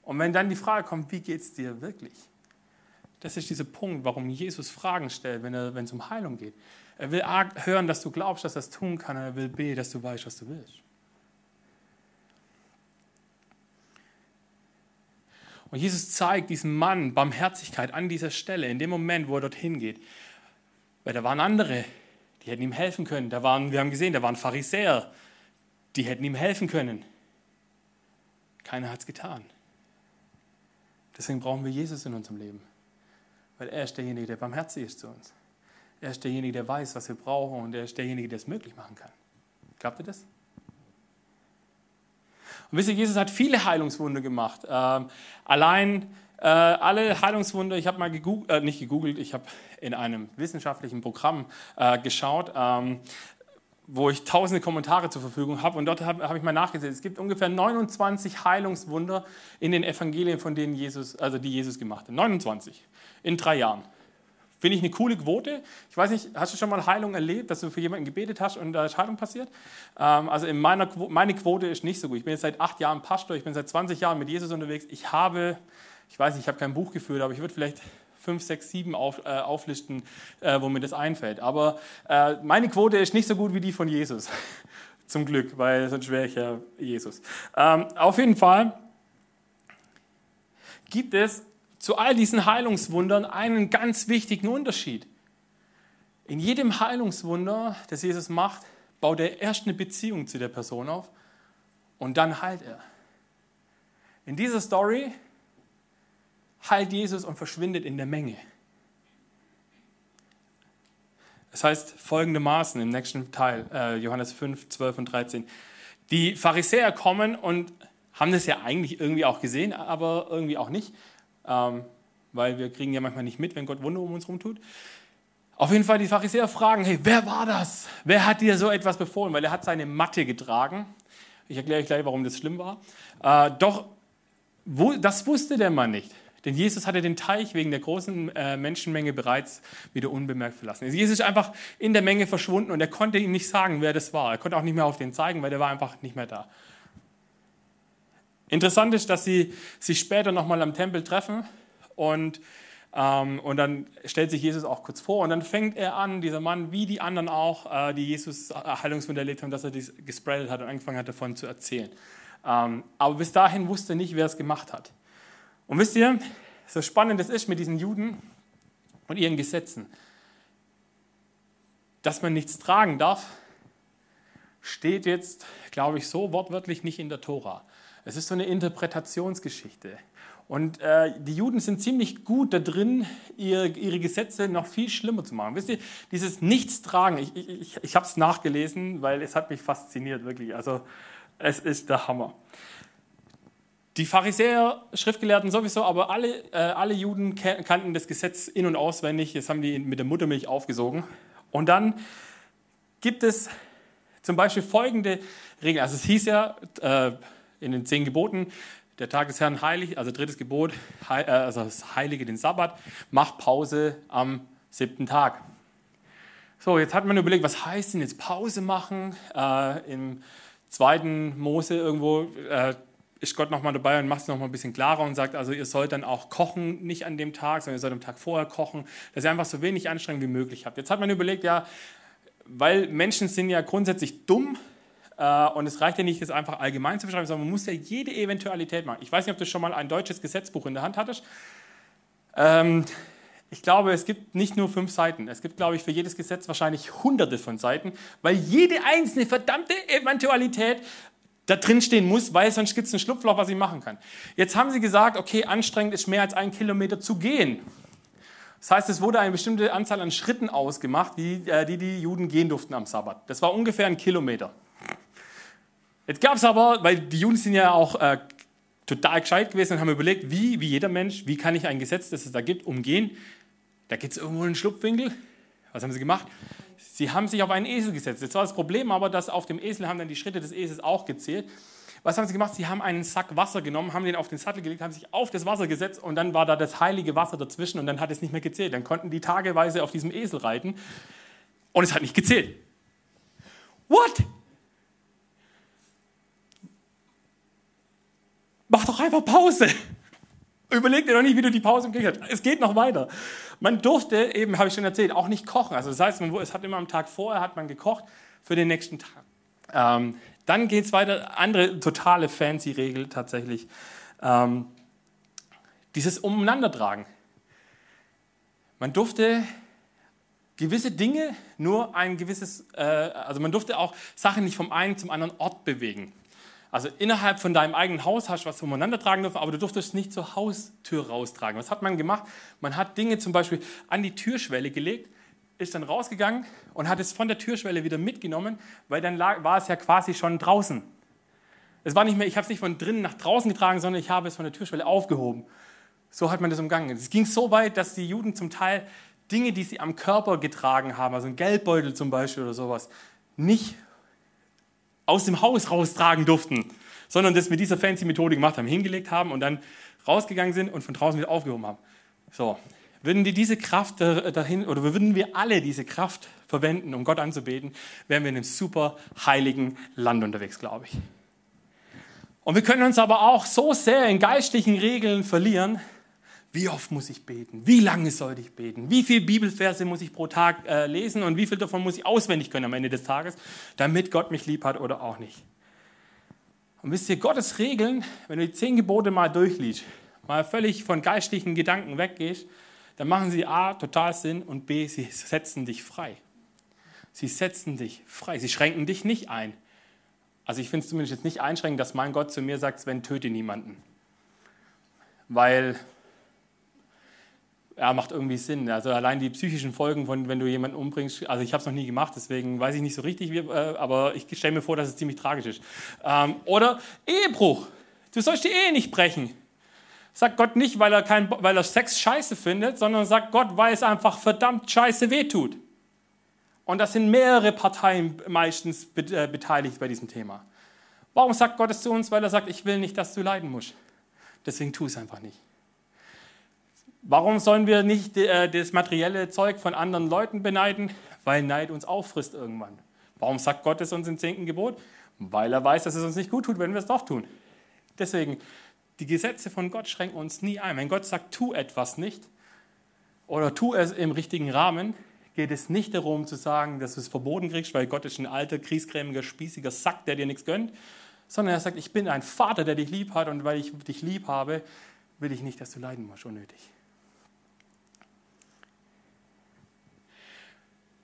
Und wenn dann die Frage kommt, wie geht's dir wirklich? Das ist dieser Punkt, warum Jesus Fragen stellt, wenn, es um Heilung geht. Er will A, hören, dass du glaubst, dass er es tun kann, und er will B, dass du weißt, was du willst. Und Jesus zeigt diesem Mann Barmherzigkeit an dieser Stelle, in dem Moment, wo er dorthin geht. Weil da waren andere, die hätten ihm helfen können. Da waren, wir haben gesehen, da waren Pharisäer, die hätten ihm helfen können. Keiner hat es getan. Deswegen brauchen wir Jesus in unserem Leben. Weil er ist derjenige, der barmherzig ist zu uns. Er ist derjenige, der weiß, was wir brauchen und er ist derjenige, der es möglich machen kann. Glaubt ihr das? Und wisst ihr, Jesus hat viele Heilungswunder gemacht. Ähm, allein äh, alle Heilungswunder, ich habe mal gegoogelt, äh, nicht gegoogelt, ich habe in einem wissenschaftlichen Programm äh, geschaut, ähm, wo ich tausende Kommentare zur Verfügung habe. Und dort habe hab ich mal nachgesehen. Es gibt ungefähr 29 Heilungswunder in den Evangelien, von denen Jesus, also die Jesus gemacht hat. 29 in drei Jahren. Finde ich eine coole Quote. Ich weiß nicht, hast du schon mal Heilung erlebt, dass du für jemanden gebetet hast und da ist Heilung passiert? Ähm, also in meiner, meine Quote ist nicht so gut. Ich bin jetzt seit acht Jahren Pastor, ich bin seit 20 Jahren mit Jesus unterwegs. Ich habe, ich weiß nicht, ich habe kein Buch geführt, aber ich würde vielleicht fünf, sechs, sieben auf, äh, auflisten, äh, wo mir das einfällt. Aber äh, meine Quote ist nicht so gut wie die von Jesus. Zum Glück, weil sonst wäre ich ja Jesus. Ähm, auf jeden Fall gibt es zu all diesen Heilungswundern einen ganz wichtigen Unterschied. In jedem Heilungswunder, das Jesus macht, baut er erst eine Beziehung zu der Person auf und dann heilt er. In dieser Story heilt Jesus und verschwindet in der Menge. Es heißt folgendermaßen im nächsten Teil, äh, Johannes 5, 12 und 13. Die Pharisäer kommen und haben das ja eigentlich irgendwie auch gesehen, aber irgendwie auch nicht ähm, weil wir kriegen ja manchmal nicht mit, wenn Gott Wunder um uns herum tut. Auf jeden Fall die Pharisäer fragen, hey, wer war das? Wer hat dir so etwas befohlen? Weil er hat seine Matte getragen. Ich erkläre euch gleich, warum das schlimm war. Äh, doch wo, das wusste der Mann nicht. Denn Jesus hatte den Teich wegen der großen äh, Menschenmenge bereits wieder unbemerkt verlassen. Also Jesus ist einfach in der Menge verschwunden und er konnte ihm nicht sagen, wer das war. Er konnte auch nicht mehr auf den zeigen, weil der war einfach nicht mehr da. Interessant ist, dass sie sich später nochmal am Tempel treffen und, ähm, und dann stellt sich Jesus auch kurz vor und dann fängt er an, dieser Mann, wie die anderen auch, äh, die Jesus Heilungswunder erlebt haben, dass er dies gespreadet hat und angefangen hat davon zu erzählen. Ähm, aber bis dahin wusste er nicht, wer es gemacht hat. Und wisst ihr, so spannend es ist mit diesen Juden und ihren Gesetzen, dass man nichts tragen darf, steht jetzt, glaube ich, so wortwörtlich nicht in der Tora. Es ist so eine Interpretationsgeschichte. Und äh, die Juden sind ziemlich gut da drin, ihre, ihre, Gesetze noch viel schlimmer zu machen. Wisst ihr, dieses Nichtstragen, ich, ich, ich habe es nachgelesen, weil es hat mich fasziniert, wirklich. Also es ist der Hammer. Die Pharisäer, Schriftgelehrten sowieso, aber alle, äh, alle Juden kannten das Gesetz in- und auswendig. Das haben die mit der Muttermilch aufgesogen. Und dann gibt es zum Beispiel folgende Regeln. Also es hieß ja äh, in den zehn Geboten, der Tag des Herrn heilig, also drittes Gebot, äh, also das Heilige, den Sabbat, mach Pause am siebten Tag. So, jetzt hat man überlegt, was heißt denn jetzt Pause machen? Äh, Im zweiten Mose irgendwo äh, ist Gott nochmal dabei und macht es nochmal ein bisschen klarer und sagt, also ihr sollt dann auch kochen, nicht an dem Tag, sondern ihr sollt am Tag vorher kochen, dass ihr einfach so wenig Anstrengung wie möglich habt. Jetzt hat man überlegt, ja, weil Menschen sind ja grundsätzlich dumm und es reicht ja nicht, das einfach allgemein zu beschreiben, sondern man muss ja jede Eventualität machen. Ich weiß nicht, ob du schon mal ein deutsches Gesetzbuch in der Hand hattest. Ähm, ich glaube, es gibt nicht nur fünf Seiten. Es gibt, glaube ich, für jedes Gesetz wahrscheinlich hunderte von Seiten, weil jede einzelne verdammte Eventualität da drin stehen muss, weil sonst gibt es ein Schlupfloch, was ich machen kann. Jetzt haben sie gesagt, okay, anstrengend ist mehr als ein Kilometer zu gehen. Das heißt, es wurde eine bestimmte Anzahl an Schritten ausgemacht, die äh, die, die Juden gehen durften am Sabbat. Das war ungefähr ein Kilometer. Jetzt gab es aber, weil die Juden sind ja auch äh, total gescheit gewesen und haben überlegt, wie, wie jeder Mensch, wie kann ich ein Gesetz, das es da gibt, umgehen? Da gibt es irgendwo einen Schlupfwinkel. Was haben sie gemacht? Sie haben sich auf einen Esel gesetzt. Jetzt war das Problem aber, dass auf dem Esel haben dann die Schritte des Esels auch gezählt. Was haben sie gemacht? Sie haben einen Sack Wasser genommen, haben den auf den Sattel gelegt, haben sich auf das Wasser gesetzt und dann war da das heilige Wasser dazwischen und dann hat es nicht mehr gezählt. Dann konnten die tageweise auf diesem Esel reiten und es hat nicht gezählt. What? Mach doch einfach Pause. Überleg dir doch nicht, wie du die Pause im Krieg hast. Es geht noch weiter. Man durfte eben, habe ich schon erzählt, auch nicht kochen. Also das heißt, man, es hat immer am Tag vorher hat man gekocht für den nächsten Tag. Ähm, dann geht es weiter, andere totale fancy Regel tatsächlich. Ähm, dieses Umeinandertragen. Man durfte gewisse Dinge nur ein gewisses, äh, also man durfte auch Sachen nicht vom einen zum anderen Ort bewegen. Also innerhalb von deinem eigenen Haus hast du was umeinander tragen dürfen, aber du durftest nicht zur Haustür raustragen. Was hat man gemacht? Man hat Dinge zum Beispiel an die Türschwelle gelegt, ist dann rausgegangen und hat es von der Türschwelle wieder mitgenommen, weil dann lag, war es ja quasi schon draußen. Es war nicht mehr, ich habe es nicht von drinnen nach draußen getragen, sondern ich habe es von der Türschwelle aufgehoben. So hat man das umgangen. Es ging so weit, dass die Juden zum Teil Dinge, die sie am Körper getragen haben, also ein Geldbeutel zum Beispiel oder sowas, nicht aus dem Haus raustragen durften, sondern das mit dieser fancy Methode gemacht haben, hingelegt haben und dann rausgegangen sind und von draußen wieder aufgehoben haben. So, würden wir diese Kraft dahin, oder würden wir alle diese Kraft verwenden, um Gott anzubeten, wären wir in einem super heiligen Land unterwegs, glaube ich. Und wir können uns aber auch so sehr in geistlichen Regeln verlieren, wie oft muss ich beten? Wie lange sollte ich beten? Wie viele Bibelverse muss ich pro Tag äh, lesen und wie viel davon muss ich auswendig können am Ende des Tages, damit Gott mich lieb hat oder auch nicht? Und wisst ihr, Gottes Regeln, wenn du die zehn Gebote mal durchliest, mal völlig von geistlichen Gedanken weggehst, dann machen sie A, total Sinn und B, sie setzen dich frei. Sie setzen dich frei. Sie schränken dich nicht ein. Also ich finde es zumindest jetzt nicht einschränkend, dass mein Gott zu mir sagt, Sven, töte niemanden. Weil ja, macht irgendwie Sinn. Also allein die psychischen Folgen von, wenn du jemanden umbringst, also ich habe es noch nie gemacht, deswegen weiß ich nicht so richtig, wie, äh, aber ich stelle mir vor, dass es ziemlich tragisch ist. Ähm, oder Ehebruch. Du sollst die Ehe nicht brechen. Sagt Gott nicht, weil er, kein, weil er Sex scheiße findet, sondern sagt Gott, weil es einfach verdammt scheiße wehtut. Und das sind mehrere Parteien meistens äh, beteiligt bei diesem Thema. Warum sagt Gott es zu uns? Weil er sagt, ich will nicht, dass du leiden musst. Deswegen tu es einfach nicht. Warum sollen wir nicht äh, das materielle Zeug von anderen Leuten beneiden? Weil Neid uns auffrisst irgendwann. Warum sagt Gott es uns im zehnten Gebot? Weil er weiß, dass es uns nicht gut tut, wenn wir es doch tun. Deswegen, die Gesetze von Gott schränken uns nie ein. Wenn Gott sagt, tu etwas nicht oder tu es im richtigen Rahmen, geht es nicht darum zu sagen, dass du es verboten kriegst, weil Gott ist ein alter, kriesgrämiger, spießiger Sack, der dir nichts gönnt, sondern er sagt, ich bin ein Vater, der dich lieb hat und weil ich dich lieb habe, will ich nicht, dass du leiden musst, unnötig.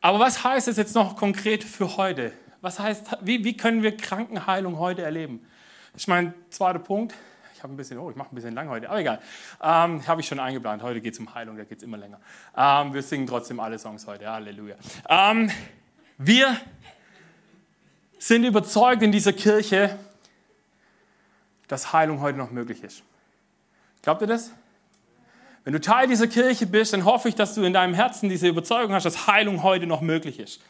Aber was heißt es jetzt noch konkret für heute? Was heißt, wie, wie können wir Krankenheilung heute erleben? Das ist mein zweiter Punkt. Ich habe ein bisschen, oh, ich mache ein bisschen lang heute, aber egal. Ähm, habe ich schon eingeplant. Heute geht es um Heilung, da geht es immer länger. Ähm, wir singen trotzdem alle Songs heute. Halleluja. Ähm, wir sind überzeugt in dieser Kirche, dass Heilung heute noch möglich ist. Glaubt ihr das? Wenn du Teil dieser Kirche bist, dann hoffe ich, dass du in deinem Herzen diese Überzeugung hast, dass Heilung heute noch möglich ist.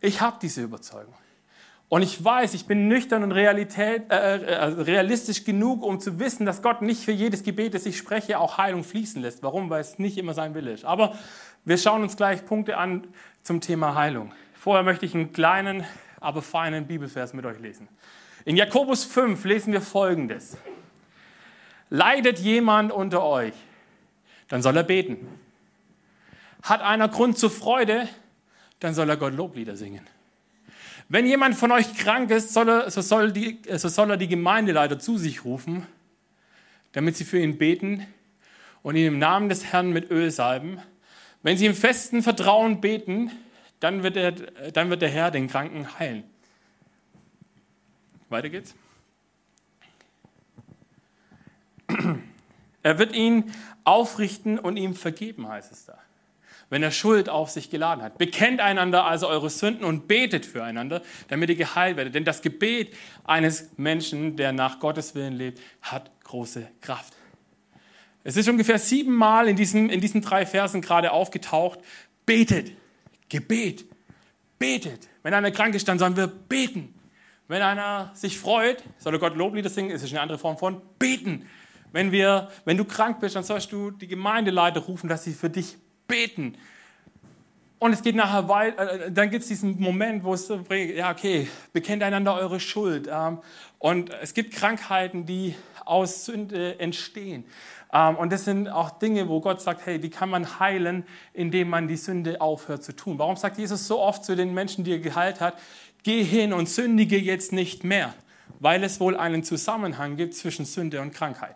Ich habe diese Überzeugung. Und ich weiß, ich bin nüchtern und Realität, äh, äh, also realistisch genug, um zu wissen, dass Gott nicht für jedes Gebet, das ich spreche, auch Heilung fließen lässt. Warum? Weil es nicht immer sein Wille ist. Aber wir schauen uns gleich Punkte an zum Thema Heilung. Vorher möchte ich einen kleinen, aber feinen Bibelvers mit euch lesen. In Jakobus 5 lesen wir Folgendes. Leidet jemand unter euch, dann soll er beten. Hat einer Grund zur Freude, dann soll er Gott Loblieder singen. Wenn jemand von euch krank ist, soll er, so, soll die, so soll er die Gemeindeleiter zu sich rufen, damit sie für ihn beten und ihn im Namen des Herrn mit Öl salben. Wenn sie im festen Vertrauen beten, dann wird, der, dann wird der Herr den Kranken heilen. Weiter geht's. Er wird ihn aufrichten und ihm vergeben, heißt es da. Wenn er Schuld auf sich geladen hat. Bekennt einander also eure Sünden und betet füreinander, damit ihr geheilt werdet. Denn das Gebet eines Menschen, der nach Gottes Willen lebt, hat große Kraft. Es ist ungefähr siebenmal in diesen, in diesen drei Versen gerade aufgetaucht. Betet. Gebet. Betet. Wenn einer krank ist, dann sollen wir beten. Wenn einer sich freut, soll er Gott Loblieder singen, ist es eine andere Form von beten. Wenn, wir, wenn du krank bist, dann sollst du die Gemeindeleiter rufen, dass sie für dich beten. Und es geht nachher weiter, äh, dann gibt es diesen Moment, wo es, ja, okay, bekennt einander eure Schuld. Ähm, und es gibt Krankheiten, die aus Sünde entstehen. Ähm, und das sind auch Dinge, wo Gott sagt, hey, die kann man heilen, indem man die Sünde aufhört zu tun. Warum sagt Jesus so oft zu den Menschen, die er geheilt hat, geh hin und sündige jetzt nicht mehr? Weil es wohl einen Zusammenhang gibt zwischen Sünde und Krankheit.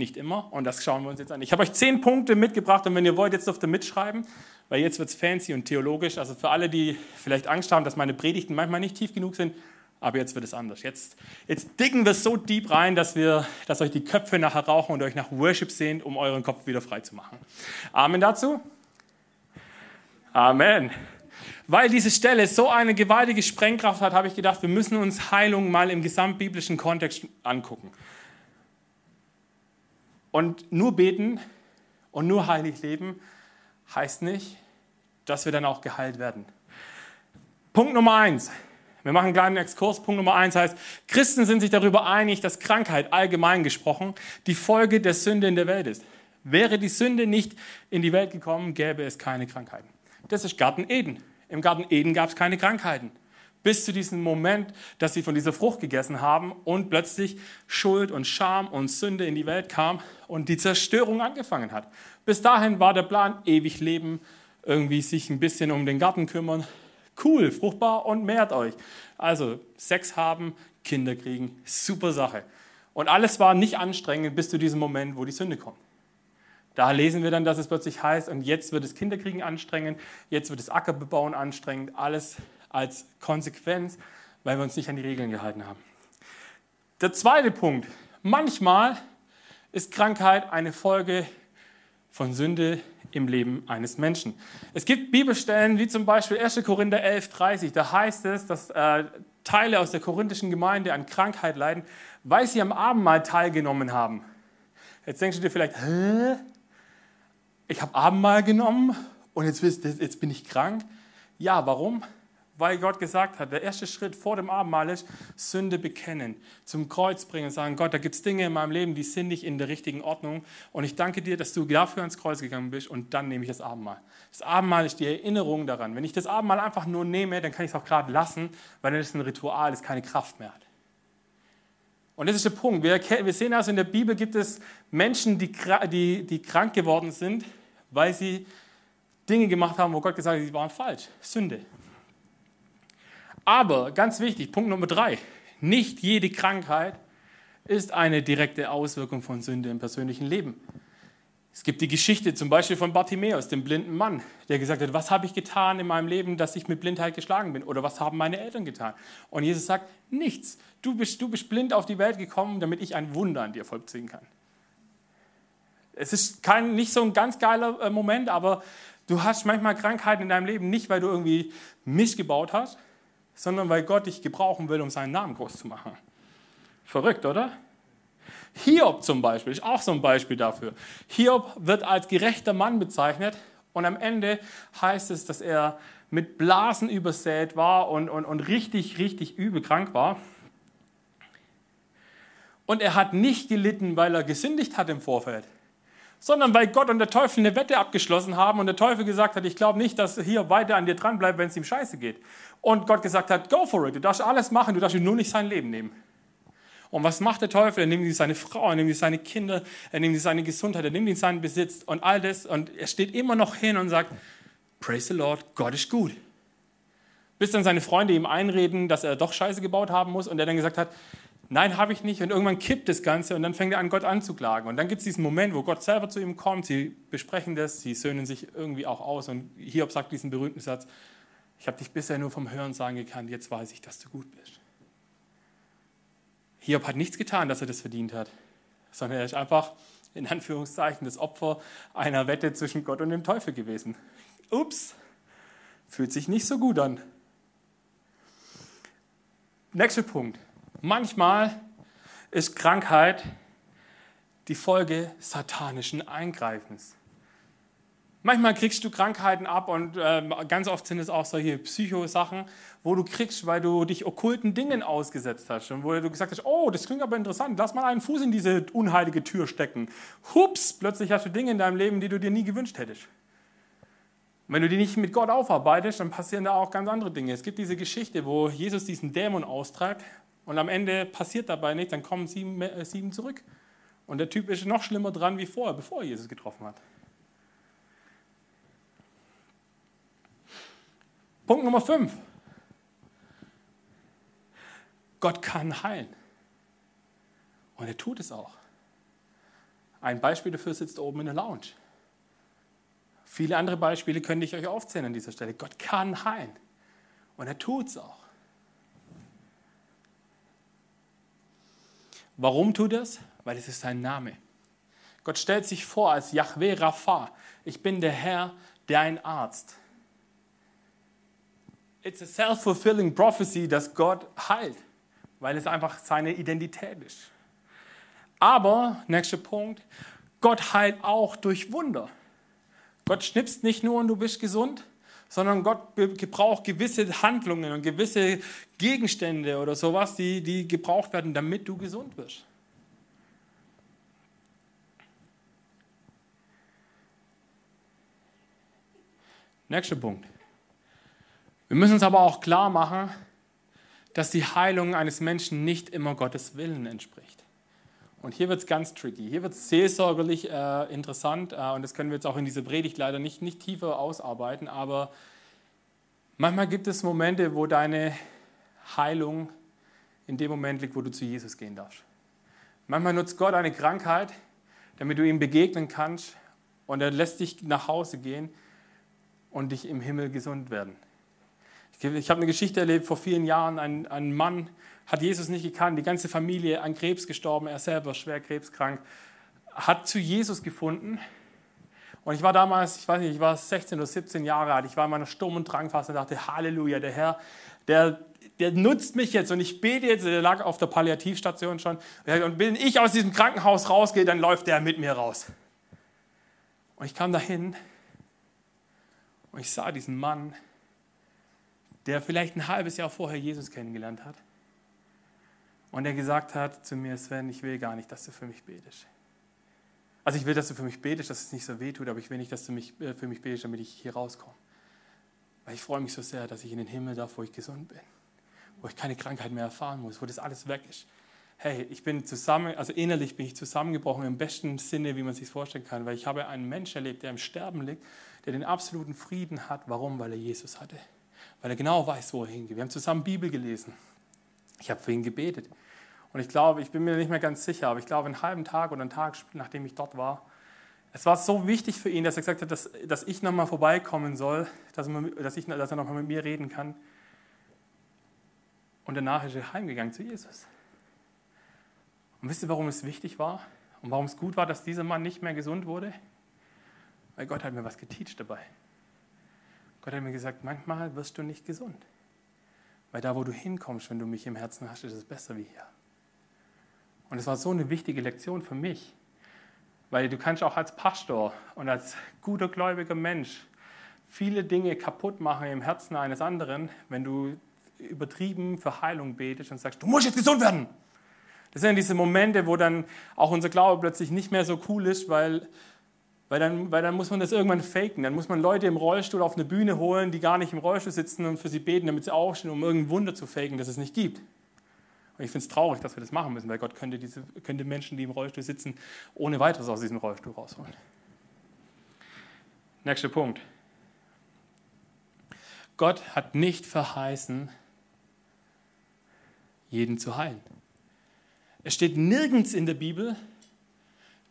Nicht immer. Und das schauen wir uns jetzt an. Ich habe euch zehn Punkte mitgebracht und wenn ihr wollt, jetzt dürft ihr mitschreiben, weil jetzt wird es fancy und theologisch. Also für alle, die vielleicht Angst haben, dass meine Predigten manchmal nicht tief genug sind, aber jetzt wird es anders. Jetzt, jetzt dicken wir so deep rein, dass, wir, dass euch die Köpfe nachher rauchen und euch nach Worship sehnt, um euren Kopf wieder frei zu machen. Amen dazu? Amen. Weil diese Stelle so eine gewaltige Sprengkraft hat, habe ich gedacht, wir müssen uns Heilung mal im gesamtbiblischen Kontext angucken. Und nur beten und nur heilig leben heißt nicht, dass wir dann auch geheilt werden. Punkt Nummer eins. Wir machen einen kleinen Exkurs. Punkt Nummer eins heißt, Christen sind sich darüber einig, dass Krankheit allgemein gesprochen die Folge der Sünde in der Welt ist. Wäre die Sünde nicht in die Welt gekommen, gäbe es keine Krankheiten. Das ist Garten Eden. Im Garten Eden gab es keine Krankheiten bis zu diesem Moment, dass sie von dieser Frucht gegessen haben und plötzlich Schuld und Scham und Sünde in die Welt kam und die Zerstörung angefangen hat. Bis dahin war der Plan ewig leben, irgendwie sich ein bisschen um den Garten kümmern. Cool, fruchtbar und mehrt euch. Also Sex haben, Kinder kriegen, super Sache. Und alles war nicht anstrengend bis zu diesem Moment, wo die Sünde kommt. Da lesen wir dann, dass es plötzlich heißt, und jetzt wird es Kinderkriegen anstrengend, jetzt wird es Ackerbebauen anstrengend, alles als Konsequenz, weil wir uns nicht an die Regeln gehalten haben. Der zweite Punkt. Manchmal ist Krankheit eine Folge von Sünde im Leben eines Menschen. Es gibt Bibelstellen wie zum Beispiel 1. Korinther 11,30. Da heißt es, dass äh, Teile aus der korinthischen Gemeinde an Krankheit leiden, weil sie am Abendmahl teilgenommen haben. Jetzt denkst du dir vielleicht, Hä? ich habe Abendmahl genommen und jetzt, jetzt bin ich krank. Ja, warum? Weil Gott gesagt hat, der erste Schritt vor dem Abendmahl ist, Sünde bekennen, zum Kreuz bringen, sagen, Gott, da gibt es Dinge in meinem Leben, die sind nicht in der richtigen Ordnung und ich danke dir, dass du dafür ans Kreuz gegangen bist und dann nehme ich das Abendmahl. Das Abendmahl ist die Erinnerung daran. Wenn ich das Abendmahl einfach nur nehme, dann kann ich es auch gerade lassen, weil dann ist ein Ritual, das keine Kraft mehr hat. Und das ist der Punkt. Wir, wir sehen also in der Bibel gibt es Menschen, die, die, die krank geworden sind, weil sie Dinge gemacht haben, wo Gott gesagt hat, sie waren falsch. Sünde. Aber ganz wichtig, Punkt Nummer drei. Nicht jede Krankheit ist eine direkte Auswirkung von Sünde im persönlichen Leben. Es gibt die Geschichte zum Beispiel von Bartimäus, dem blinden Mann, der gesagt hat, was habe ich getan in meinem Leben, dass ich mit Blindheit geschlagen bin? Oder was haben meine Eltern getan? Und Jesus sagt, nichts. Du bist, du bist blind auf die Welt gekommen, damit ich ein Wunder an dir vollziehen kann. Es ist kein, nicht so ein ganz geiler äh, Moment, aber du hast manchmal Krankheiten in deinem Leben nicht, weil du irgendwie missgebaut hast, sondern weil Gott dich gebrauchen will, um seinen Namen groß zu machen. Verrückt, oder? Hiob zum Beispiel ist auch so ein Beispiel dafür. Hiob wird als gerechter Mann bezeichnet und am Ende heißt es, dass er mit Blasen übersät war und, und, und richtig, richtig übel krank war. Und er hat nicht gelitten, weil er gesündigt hat im Vorfeld, sondern weil Gott und der Teufel eine Wette abgeschlossen haben und der Teufel gesagt hat, ich glaube nicht, dass Hiob weiter an dir dran bleibt, wenn es ihm scheiße geht. Und Gott gesagt hat, go for it, du darfst alles machen, du darfst nur nicht sein Leben nehmen. Und was macht der Teufel? Er nimmt sich seine Frau, er nimmt sich seine Kinder, er nimmt sich seine Gesundheit, er nimmt sich seinen Besitz und all das. Und er steht immer noch hin und sagt, Praise the Lord, Gott ist gut. Bis dann seine Freunde ihm einreden, dass er doch Scheiße gebaut haben muss und er dann gesagt hat, nein, habe ich nicht. Und irgendwann kippt das Ganze und dann fängt er an, Gott anzuklagen. Und dann gibt es diesen Moment, wo Gott selber zu ihm kommt, sie besprechen das, sie söhnen sich irgendwie auch aus. Und Hiob sagt diesen berühmten Satz, ich habe dich bisher nur vom Hören sagen gekannt, jetzt weiß ich, dass du gut bist. Hiob hat nichts getan, dass er das verdient hat, sondern er ist einfach in Anführungszeichen das Opfer einer Wette zwischen Gott und dem Teufel gewesen. Ups, fühlt sich nicht so gut an. Nächster Punkt. Manchmal ist Krankheit die Folge satanischen Eingreifens. Manchmal kriegst du Krankheiten ab und äh, ganz oft sind es auch solche Psychosachen, wo du kriegst, weil du dich okkulten Dingen ausgesetzt hast und wo du gesagt hast, oh, das klingt aber interessant, lass mal einen Fuß in diese unheilige Tür stecken. Hups, plötzlich hast du Dinge in deinem Leben, die du dir nie gewünscht hättest. Wenn du die nicht mit Gott aufarbeitest, dann passieren da auch ganz andere Dinge. Es gibt diese Geschichte, wo Jesus diesen Dämon austreibt und am Ende passiert dabei nichts, dann kommen sieben, äh, sieben zurück. Und der Typ ist noch schlimmer dran wie vorher, bevor er Jesus getroffen hat. Punkt Nummer 5. Gott kann heilen. Und er tut es auch. Ein Beispiel dafür sitzt oben in der Lounge. Viele andere Beispiele könnte ich euch aufzählen an dieser Stelle. Gott kann heilen. Und er tut es auch. Warum tut er es? Weil es ist sein Name. Gott stellt sich vor als Yahweh Rapha. Ich bin der Herr, der ein Arzt it's a self-fulfilling prophecy, dass Gott heilt, weil es einfach seine Identität ist. Aber, nächster Punkt, Gott heilt auch durch Wunder. Gott schnipst nicht nur und du bist gesund, sondern Gott gebraucht gewisse Handlungen und gewisse Gegenstände oder sowas, die, die gebraucht werden, damit du gesund wirst. Nächster Punkt. Wir müssen uns aber auch klar machen, dass die Heilung eines Menschen nicht immer Gottes Willen entspricht. Und hier wird es ganz tricky. Hier wird es seelsorgerlich äh, interessant äh, und das können wir jetzt auch in dieser Predigt leider nicht, nicht tiefer ausarbeiten, aber manchmal gibt es Momente, wo deine Heilung in dem Moment liegt, wo du zu Jesus gehen darfst. Manchmal nutzt Gott eine Krankheit, damit du ihm begegnen kannst und er lässt dich nach Hause gehen und dich im Himmel gesund werden. Ich habe eine Geschichte erlebt vor vielen Jahren. Ein, ein Mann hat Jesus nicht gekannt, die ganze Familie an Krebs gestorben, er selber schwer krebskrank, hat zu Jesus gefunden. Und ich war damals, ich weiß nicht, ich war 16 oder 17 Jahre alt, ich war in meiner Sturm- und Drangphase und dachte, Halleluja, der Herr, der, der nutzt mich jetzt und ich bete jetzt, der lag auf der Palliativstation schon. Und wenn ich aus diesem Krankenhaus rausgehe, dann läuft der mit mir raus. Und ich kam dahin und ich sah diesen Mann, der vielleicht ein halbes Jahr vorher Jesus kennengelernt hat und der gesagt hat zu mir, Sven, ich will gar nicht, dass du für mich betest. Also ich will, dass du für mich betest, dass es nicht so weh tut, aber ich will nicht, dass du mich, äh, für mich betest, damit ich hier rauskomme. Weil ich freue mich so sehr, dass ich in den Himmel darf, wo ich gesund bin, wo ich keine Krankheit mehr erfahren muss, wo das alles weg ist. hey, ich bin zusammen, also innerlich bin ich zusammengebrochen im besten Sinne, wie man sich vorstellen kann, weil ich habe einen Menschen erlebt, der im Sterben liegt, der den absoluten Frieden hat. Warum? Weil er Jesus hatte. Weil er genau weiß, wo er hingeht. Wir haben zusammen Bibel gelesen. Ich habe für ihn gebetet. Und ich glaube, ich bin mir nicht mehr ganz sicher, aber ich glaube, einen halben Tag oder einen Tag, nachdem ich dort war, es war so wichtig für ihn, dass er gesagt hat, dass, dass ich nochmal vorbeikommen soll, dass, ich, dass er nochmal mit mir reden kann. Und danach ist er heimgegangen zu Jesus. Und wisst ihr, warum es wichtig war? Und warum es gut war, dass dieser Mann nicht mehr gesund wurde? Weil Gott hat mir was geteacht dabei. Gott hat mir gesagt, manchmal wirst du nicht gesund. Weil da, wo du hinkommst, wenn du mich im Herzen hast, ist es besser wie hier. Und es war so eine wichtige Lektion für mich. Weil du kannst auch als Pastor und als guter gläubiger Mensch viele Dinge kaputt machen im Herzen eines anderen, wenn du übertrieben für Heilung betest und sagst, du musst jetzt gesund werden. Das sind diese Momente, wo dann auch unser Glaube plötzlich nicht mehr so cool ist, weil, weil, dann, weil dann muss man das irgendwann faken. Dann muss man Leute im Rollstuhl auf eine Bühne holen, die gar nicht im Rollstuhl sitzen und für sie beten, damit sie aufstehen, um irgendein Wunder zu faken, das es nicht gibt. Und ich finde es traurig, dass wir das machen müssen, weil Gott könnte, diese, könnte Menschen, die im Rollstuhl sitzen, ohne weiteres aus diesem Rollstuhl rausholen. Nächster Punkt. Gott hat nicht verheißen, jeden zu heilen. Es steht nirgends in der Bibel,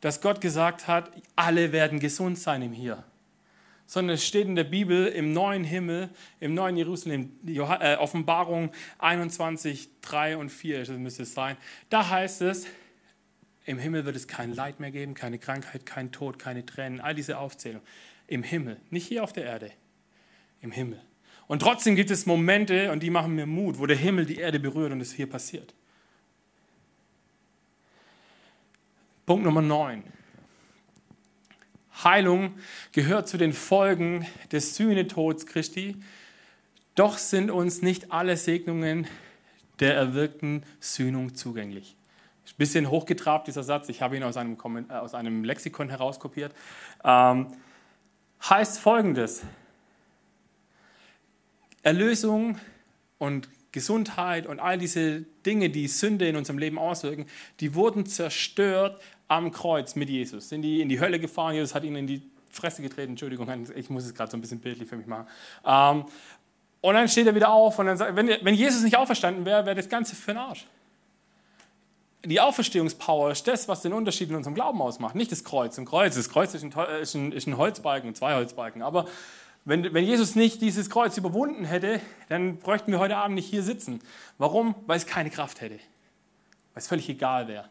dass Gott gesagt hat, alle werden gesund sein im Hier. Sondern es steht in der Bibel im neuen Himmel, im neuen Jerusalem, äh, Offenbarung 21, 3 und 4, das müsste es sein. Da heißt es, im Himmel wird es kein Leid mehr geben, keine Krankheit, kein Tod, keine Tränen, all diese Aufzählungen. Im Himmel, nicht hier auf der Erde, im Himmel. Und trotzdem gibt es Momente, und die machen mir Mut, wo der Himmel die Erde berührt und es hier passiert. Punkt Nummer 9. Heilung gehört zu den Folgen des Sühnetods Christi, doch sind uns nicht alle Segnungen der erwirkten Sühnung zugänglich. Ein bisschen hochgetrabt dieser Satz, ich habe ihn aus einem, äh, aus einem Lexikon herauskopiert. Ähm, heißt folgendes: Erlösung und Gesundheit und all diese Dinge, die Sünde in unserem Leben auswirken, die wurden zerstört am Kreuz mit Jesus. Sind die in die Hölle gefahren, Jesus hat ihnen in die Fresse getreten, Entschuldigung, ich muss es gerade so ein bisschen bildlich für mich machen. Ähm, und dann steht er wieder auf und dann sagt, wenn, wenn Jesus nicht auferstanden wäre, wäre das Ganze für den Arsch. Die Auferstehungspower ist das, was den Unterschied in unserem Glauben ausmacht, nicht das Kreuz. Ein Kreuz, das Kreuz ist ein, ist ein, ist ein Holzbalken, zwei Holzbalken, aber wenn, wenn Jesus nicht dieses Kreuz überwunden hätte, dann bräuchten wir heute Abend nicht hier sitzen. Warum? Weil es keine Kraft hätte. Weil es völlig egal wäre.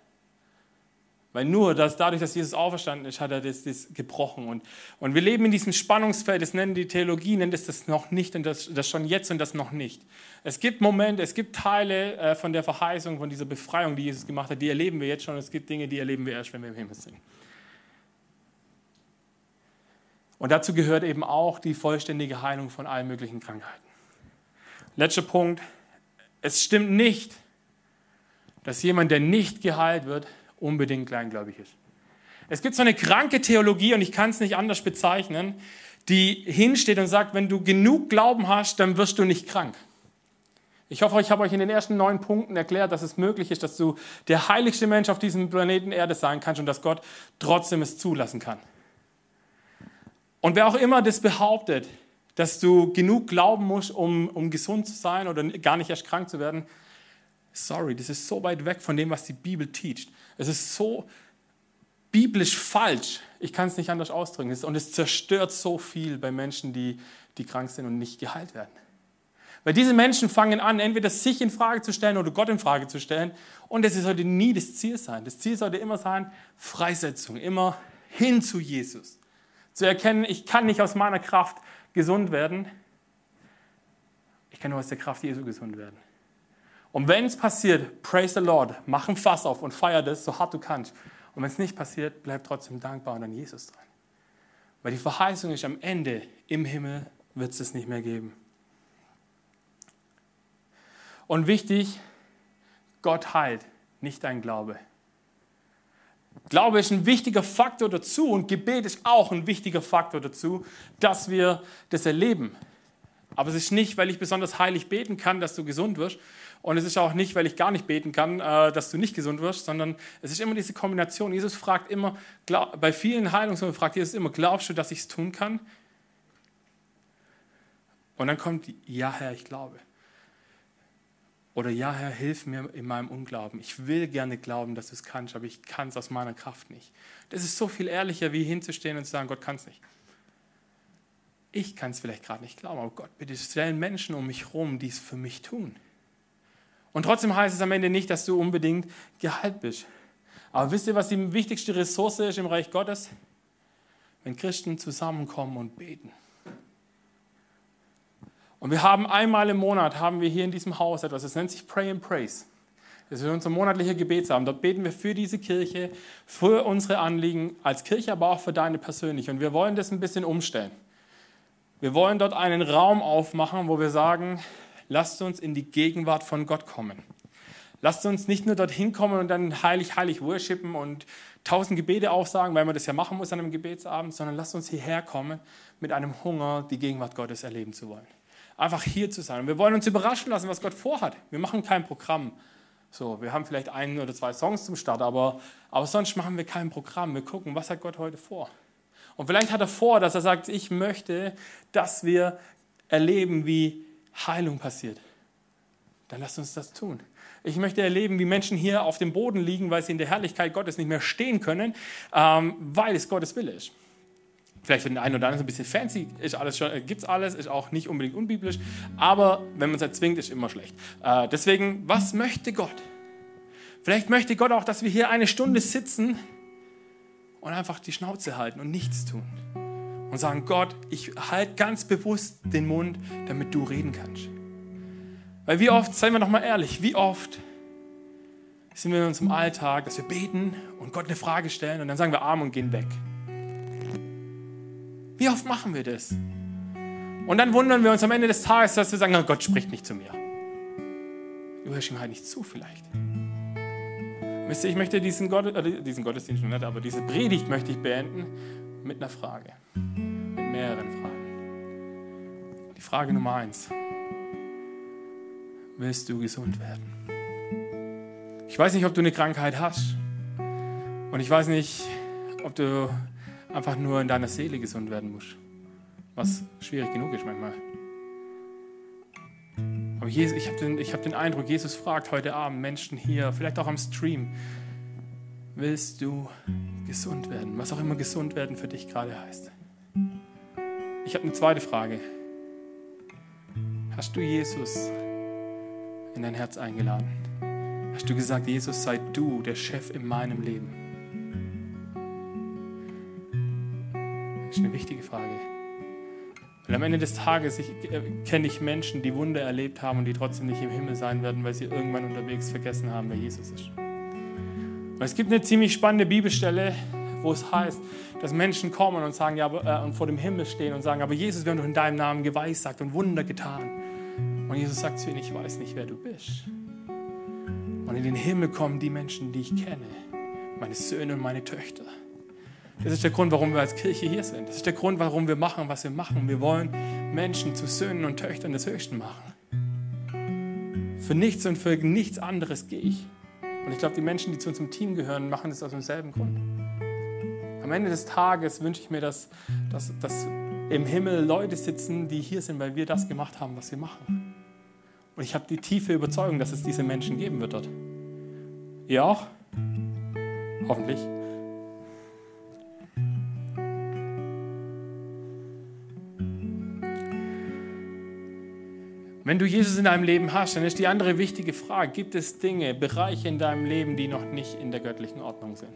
Weil nur dass dadurch, dass Jesus auferstanden ist, hat er das, das gebrochen. Und, und wir leben in diesem Spannungsfeld, das nennen die Theologie, nennt es das noch nicht und das, das schon jetzt und das noch nicht. Es gibt Momente, es gibt Teile äh, von der Verheißung, von dieser Befreiung, die Jesus gemacht hat, die erleben wir jetzt schon. Es gibt Dinge, die erleben wir erst, wenn wir im Himmel sind. Und dazu gehört eben auch die vollständige Heilung von allen möglichen Krankheiten. Letzter Punkt. Es stimmt nicht, dass jemand, der nicht geheilt wird, unbedingt kleingläubig ist. Es gibt so eine kranke Theologie, und ich kann es nicht anders bezeichnen, die hinsteht und sagt, wenn du genug Glauben hast, dann wirst du nicht krank. Ich hoffe, ich habe euch in den ersten neun Punkten erklärt, dass es möglich ist, dass du der heiligste Mensch auf diesem Planeten Erde sein kannst und dass Gott trotzdem es zulassen kann. Und wer auch immer das behauptet, dass du genug glauben musst, um, um gesund zu sein oder gar nicht erst krank zu werden, sorry, das ist so weit weg von dem, was die Bibel teacht. Es ist so biblisch falsch. Ich kann es nicht anders ausdrücken. Und es zerstört so viel bei Menschen, die, die krank sind und nicht geheilt werden. Weil diese Menschen fangen an, entweder sich in Frage zu stellen oder Gott in Frage zu stellen. Und das sollte nie das Ziel sein. Das Ziel sollte immer sein, Freisetzung, immer hin zu Jesus zu erkennen, ich kann nicht aus meiner Kraft gesund werden, ich kann nur aus der Kraft Jesu gesund werden. Und wenn es passiert, praise the Lord, mach ein Fass auf und feier das so hart du kannst. Und wenn es nicht passiert, bleib trotzdem dankbar und an Jesus dran. Weil die Verheißung ist am Ende, im Himmel wird es es nicht mehr geben. Und wichtig, Gott heilt, nicht dein Glaube. Glaube ist ein wichtiger Faktor dazu und Gebet ist auch ein wichtiger Faktor dazu, dass wir das erleben. Aber es ist nicht, weil ich besonders heilig beten kann, dass du gesund wirst Und es ist auch nicht, weil ich gar nicht beten kann, äh, dass du nicht gesund wirst, sondern es ist immer diese Kombination. Jesus fragt immer, bei vielen Heilungswundern fragt Jesus immer, glaubst du, dass ich es tun kann? Und dann kommt, ja Herr, ich glaube. Oder ja Herr, hilf mir in meinem Unglauben. Ich will gerne glauben, dass du es kannst, aber ich kann es aus meiner Kraft nicht. Das ist so viel ehrlicher, wie hinzustehen und zu sagen, Gott kann es nicht. Ich kann es vielleicht gerade nicht glauben, aber Gott, bitte stellen Menschen um mich herum, die es für mich tun. Und trotzdem heißt es am Ende nicht, dass du unbedingt geheilt bist. Aber wisst ihr, was die wichtigste Ressource ist im Reich Gottes? Wenn Christen zusammenkommen und beten. Und wir haben einmal im Monat, haben wir hier in diesem Haus etwas, das nennt sich Pray and Praise. Das ist unser monatlicher Gebetsabend. Dort beten wir für diese Kirche, für unsere Anliegen als Kirche, aber auch für deine persönlich. Und wir wollen das ein bisschen umstellen. Wir wollen dort einen Raum aufmachen, wo wir sagen, lasst uns in die Gegenwart von Gott kommen. Lasst uns nicht nur dorthin kommen und dann heilig, heilig worshipen und tausend Gebete aufsagen, weil man das ja machen muss an einem Gebetsabend, sondern lasst uns hierher kommen mit einem Hunger, die Gegenwart Gottes erleben zu wollen. Einfach hier zu sein. Und wir wollen uns überraschen lassen, was Gott vorhat. Wir machen kein Programm. So, wir haben vielleicht ein oder zwei Songs zum Start, aber, aber sonst machen wir kein Programm. Wir gucken, was hat Gott heute vor. Und vielleicht hat er vor, dass er sagt, ich möchte, dass wir erleben, wie Heilung passiert. Dann lasst uns das tun. Ich möchte erleben, wie Menschen hier auf dem Boden liegen, weil sie in der Herrlichkeit Gottes nicht mehr stehen können, ähm, weil es Gottes Wille ist. Vielleicht für den einen oder anderen ein bisschen fancy, ist alles schon, äh, gibt's alles, ist auch nicht unbedingt unbiblisch, aber wenn man es erzwingt, ist immer schlecht. Äh, deswegen, was möchte Gott? Vielleicht möchte Gott auch, dass wir hier eine Stunde sitzen und einfach die Schnauze halten und nichts tun. Und sagen, Gott, ich halte ganz bewusst den Mund, damit du reden kannst. Weil wie oft, seien wir noch mal ehrlich, wie oft sind wir in unserem Alltag, dass wir beten und Gott eine Frage stellen und dann sagen wir Arm und gehen weg. Wie oft machen wir das? Und dann wundern wir uns am Ende des Tages, dass wir sagen, Gott spricht nicht zu mir. Du hörst ihm halt nicht zu vielleicht. Wisst ihr, ich möchte diesen, Gott, äh, diesen Gottesdienst nicht, aber diese Predigt möchte ich beenden mit einer Frage. Mit mehreren Fragen. Die Frage Nummer eins. Willst du gesund werden? Ich weiß nicht, ob du eine Krankheit hast. Und ich weiß nicht, ob du einfach nur in deiner Seele gesund werden musst. Was schwierig genug ist manchmal. Aber Jesus, ich habe den, hab den Eindruck, Jesus fragt heute Abend Menschen hier, vielleicht auch am Stream, willst du gesund werden? Was auch immer gesund werden für dich gerade heißt. Ich habe eine zweite Frage. Hast du Jesus in dein Herz eingeladen? Hast du gesagt, Jesus, sei du der Chef in meinem Leben? Das ist eine wichtige Frage. Weil am Ende des Tages äh, kenne ich Menschen, die Wunder erlebt haben und die trotzdem nicht im Himmel sein werden, weil sie irgendwann unterwegs vergessen haben, wer Jesus ist. Es gibt eine ziemlich spannende Bibelstelle, wo es heißt, dass Menschen kommen und sagen, ja, äh, und vor dem Himmel stehen und sagen, aber Jesus, wir haben doch in deinem Namen geweissagt und Wunder getan. Und Jesus sagt zu ihnen, ich weiß nicht, wer du bist. Und in den Himmel kommen die Menschen, die ich kenne, meine Söhne und meine Töchter. Das ist der Grund, warum wir als Kirche hier sind. Das ist der Grund, warum wir machen, was wir machen. Wir wollen Menschen zu Söhnen und Töchtern des Höchsten machen. Für nichts und für nichts anderes gehe ich. Und ich glaube, die Menschen, die zu unserem Team gehören, machen das aus demselben Grund. Am Ende des Tages wünsche ich mir, dass, dass, dass im Himmel Leute sitzen, die hier sind, weil wir das gemacht haben, was wir machen. Und ich habe die tiefe Überzeugung, dass es diese Menschen geben wird dort. Ihr auch? Hoffentlich. Wenn du Jesus in deinem Leben hast, dann ist die andere wichtige Frage, gibt es Dinge, Bereiche in deinem Leben, die noch nicht in der göttlichen Ordnung sind?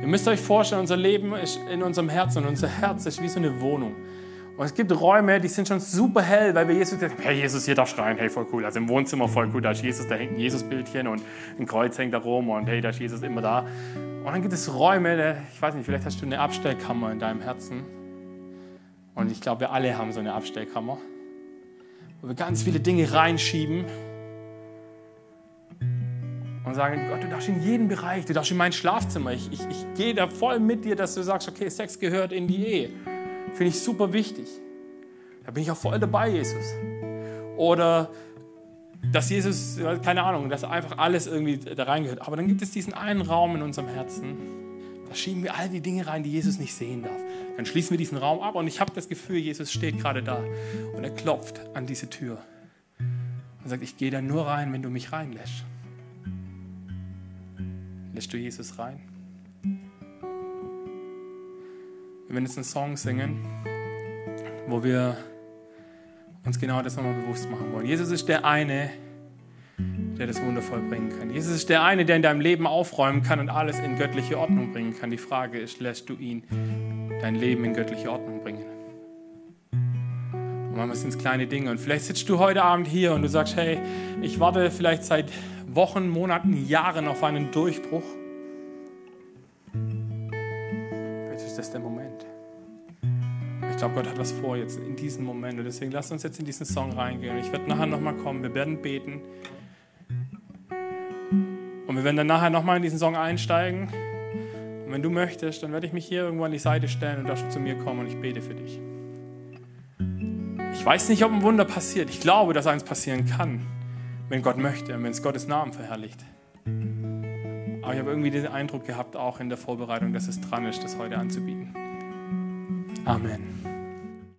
Ihr müsst euch vorstellen, unser Leben ist in unserem Herzen und unser Herz ist wie so eine Wohnung. Und es gibt Räume, die sind schon super hell, weil wir Jesus gesagt haben, hey Jesus, hier darf schreien, hey voll cool. Also im Wohnzimmer voll cool, da ist Jesus, da hängt ein Jesusbildchen und ein Kreuz hängt da rum und hey, da ist Jesus immer da. Und dann gibt es Räume, ich weiß nicht, vielleicht hast du eine Abstellkammer in deinem Herzen. Und ich glaube, wir alle haben so eine Abstellkammer wo wir ganz viele Dinge reinschieben und sagen, Gott, du darfst in jeden Bereich, du darfst in mein Schlafzimmer. Ich, ich, ich gehe da voll mit dir, dass du sagst, okay, Sex gehört in die Ehe. Finde ich super wichtig. Da bin ich auch voll dabei, Jesus. Oder dass Jesus, keine Ahnung, dass einfach alles irgendwie da reingehört. Aber dann gibt es diesen einen Raum in unserem Herzen, da schieben wir all die Dinge rein, die Jesus nicht sehen darf. Dann schließen wir diesen Raum ab und ich habe das Gefühl, Jesus steht gerade da und er klopft an diese Tür und sagt, ich gehe da nur rein, wenn du mich reinlässt. Lässt du Jesus rein? Wir werden jetzt einen Song singen, wo wir uns genau das nochmal bewusst machen wollen. Jesus ist der eine, der das Wunder vollbringen kann. Jesus ist der eine, der in deinem Leben aufräumen kann und alles in göttliche Ordnung bringen kann. Die Frage ist, lässt du ihn dein Leben in göttliche Ordnung bringen? Und manchmal sind es kleine Dinge. Und vielleicht sitzt du heute Abend hier und du sagst, hey, ich warte vielleicht seit Wochen, Monaten, Jahren auf einen Durchbruch. Vielleicht ist das der Moment. Ich glaube, Gott hat was vor jetzt in diesem Moment. Und deswegen lasst uns jetzt in diesen Song reingehen. Ich werde nachher nochmal kommen. Wir werden beten. Wir werden dann nachher nochmal in diesen Song einsteigen. Und wenn du möchtest, dann werde ich mich hier irgendwo an die Seite stellen und darfst zu mir kommen und ich bete für dich. Ich weiß nicht, ob ein Wunder passiert. Ich glaube, dass eins passieren kann, wenn Gott möchte und wenn es Gottes Namen verherrlicht. Aber ich habe irgendwie den Eindruck gehabt, auch in der Vorbereitung, dass es dran ist, das heute anzubieten. Amen.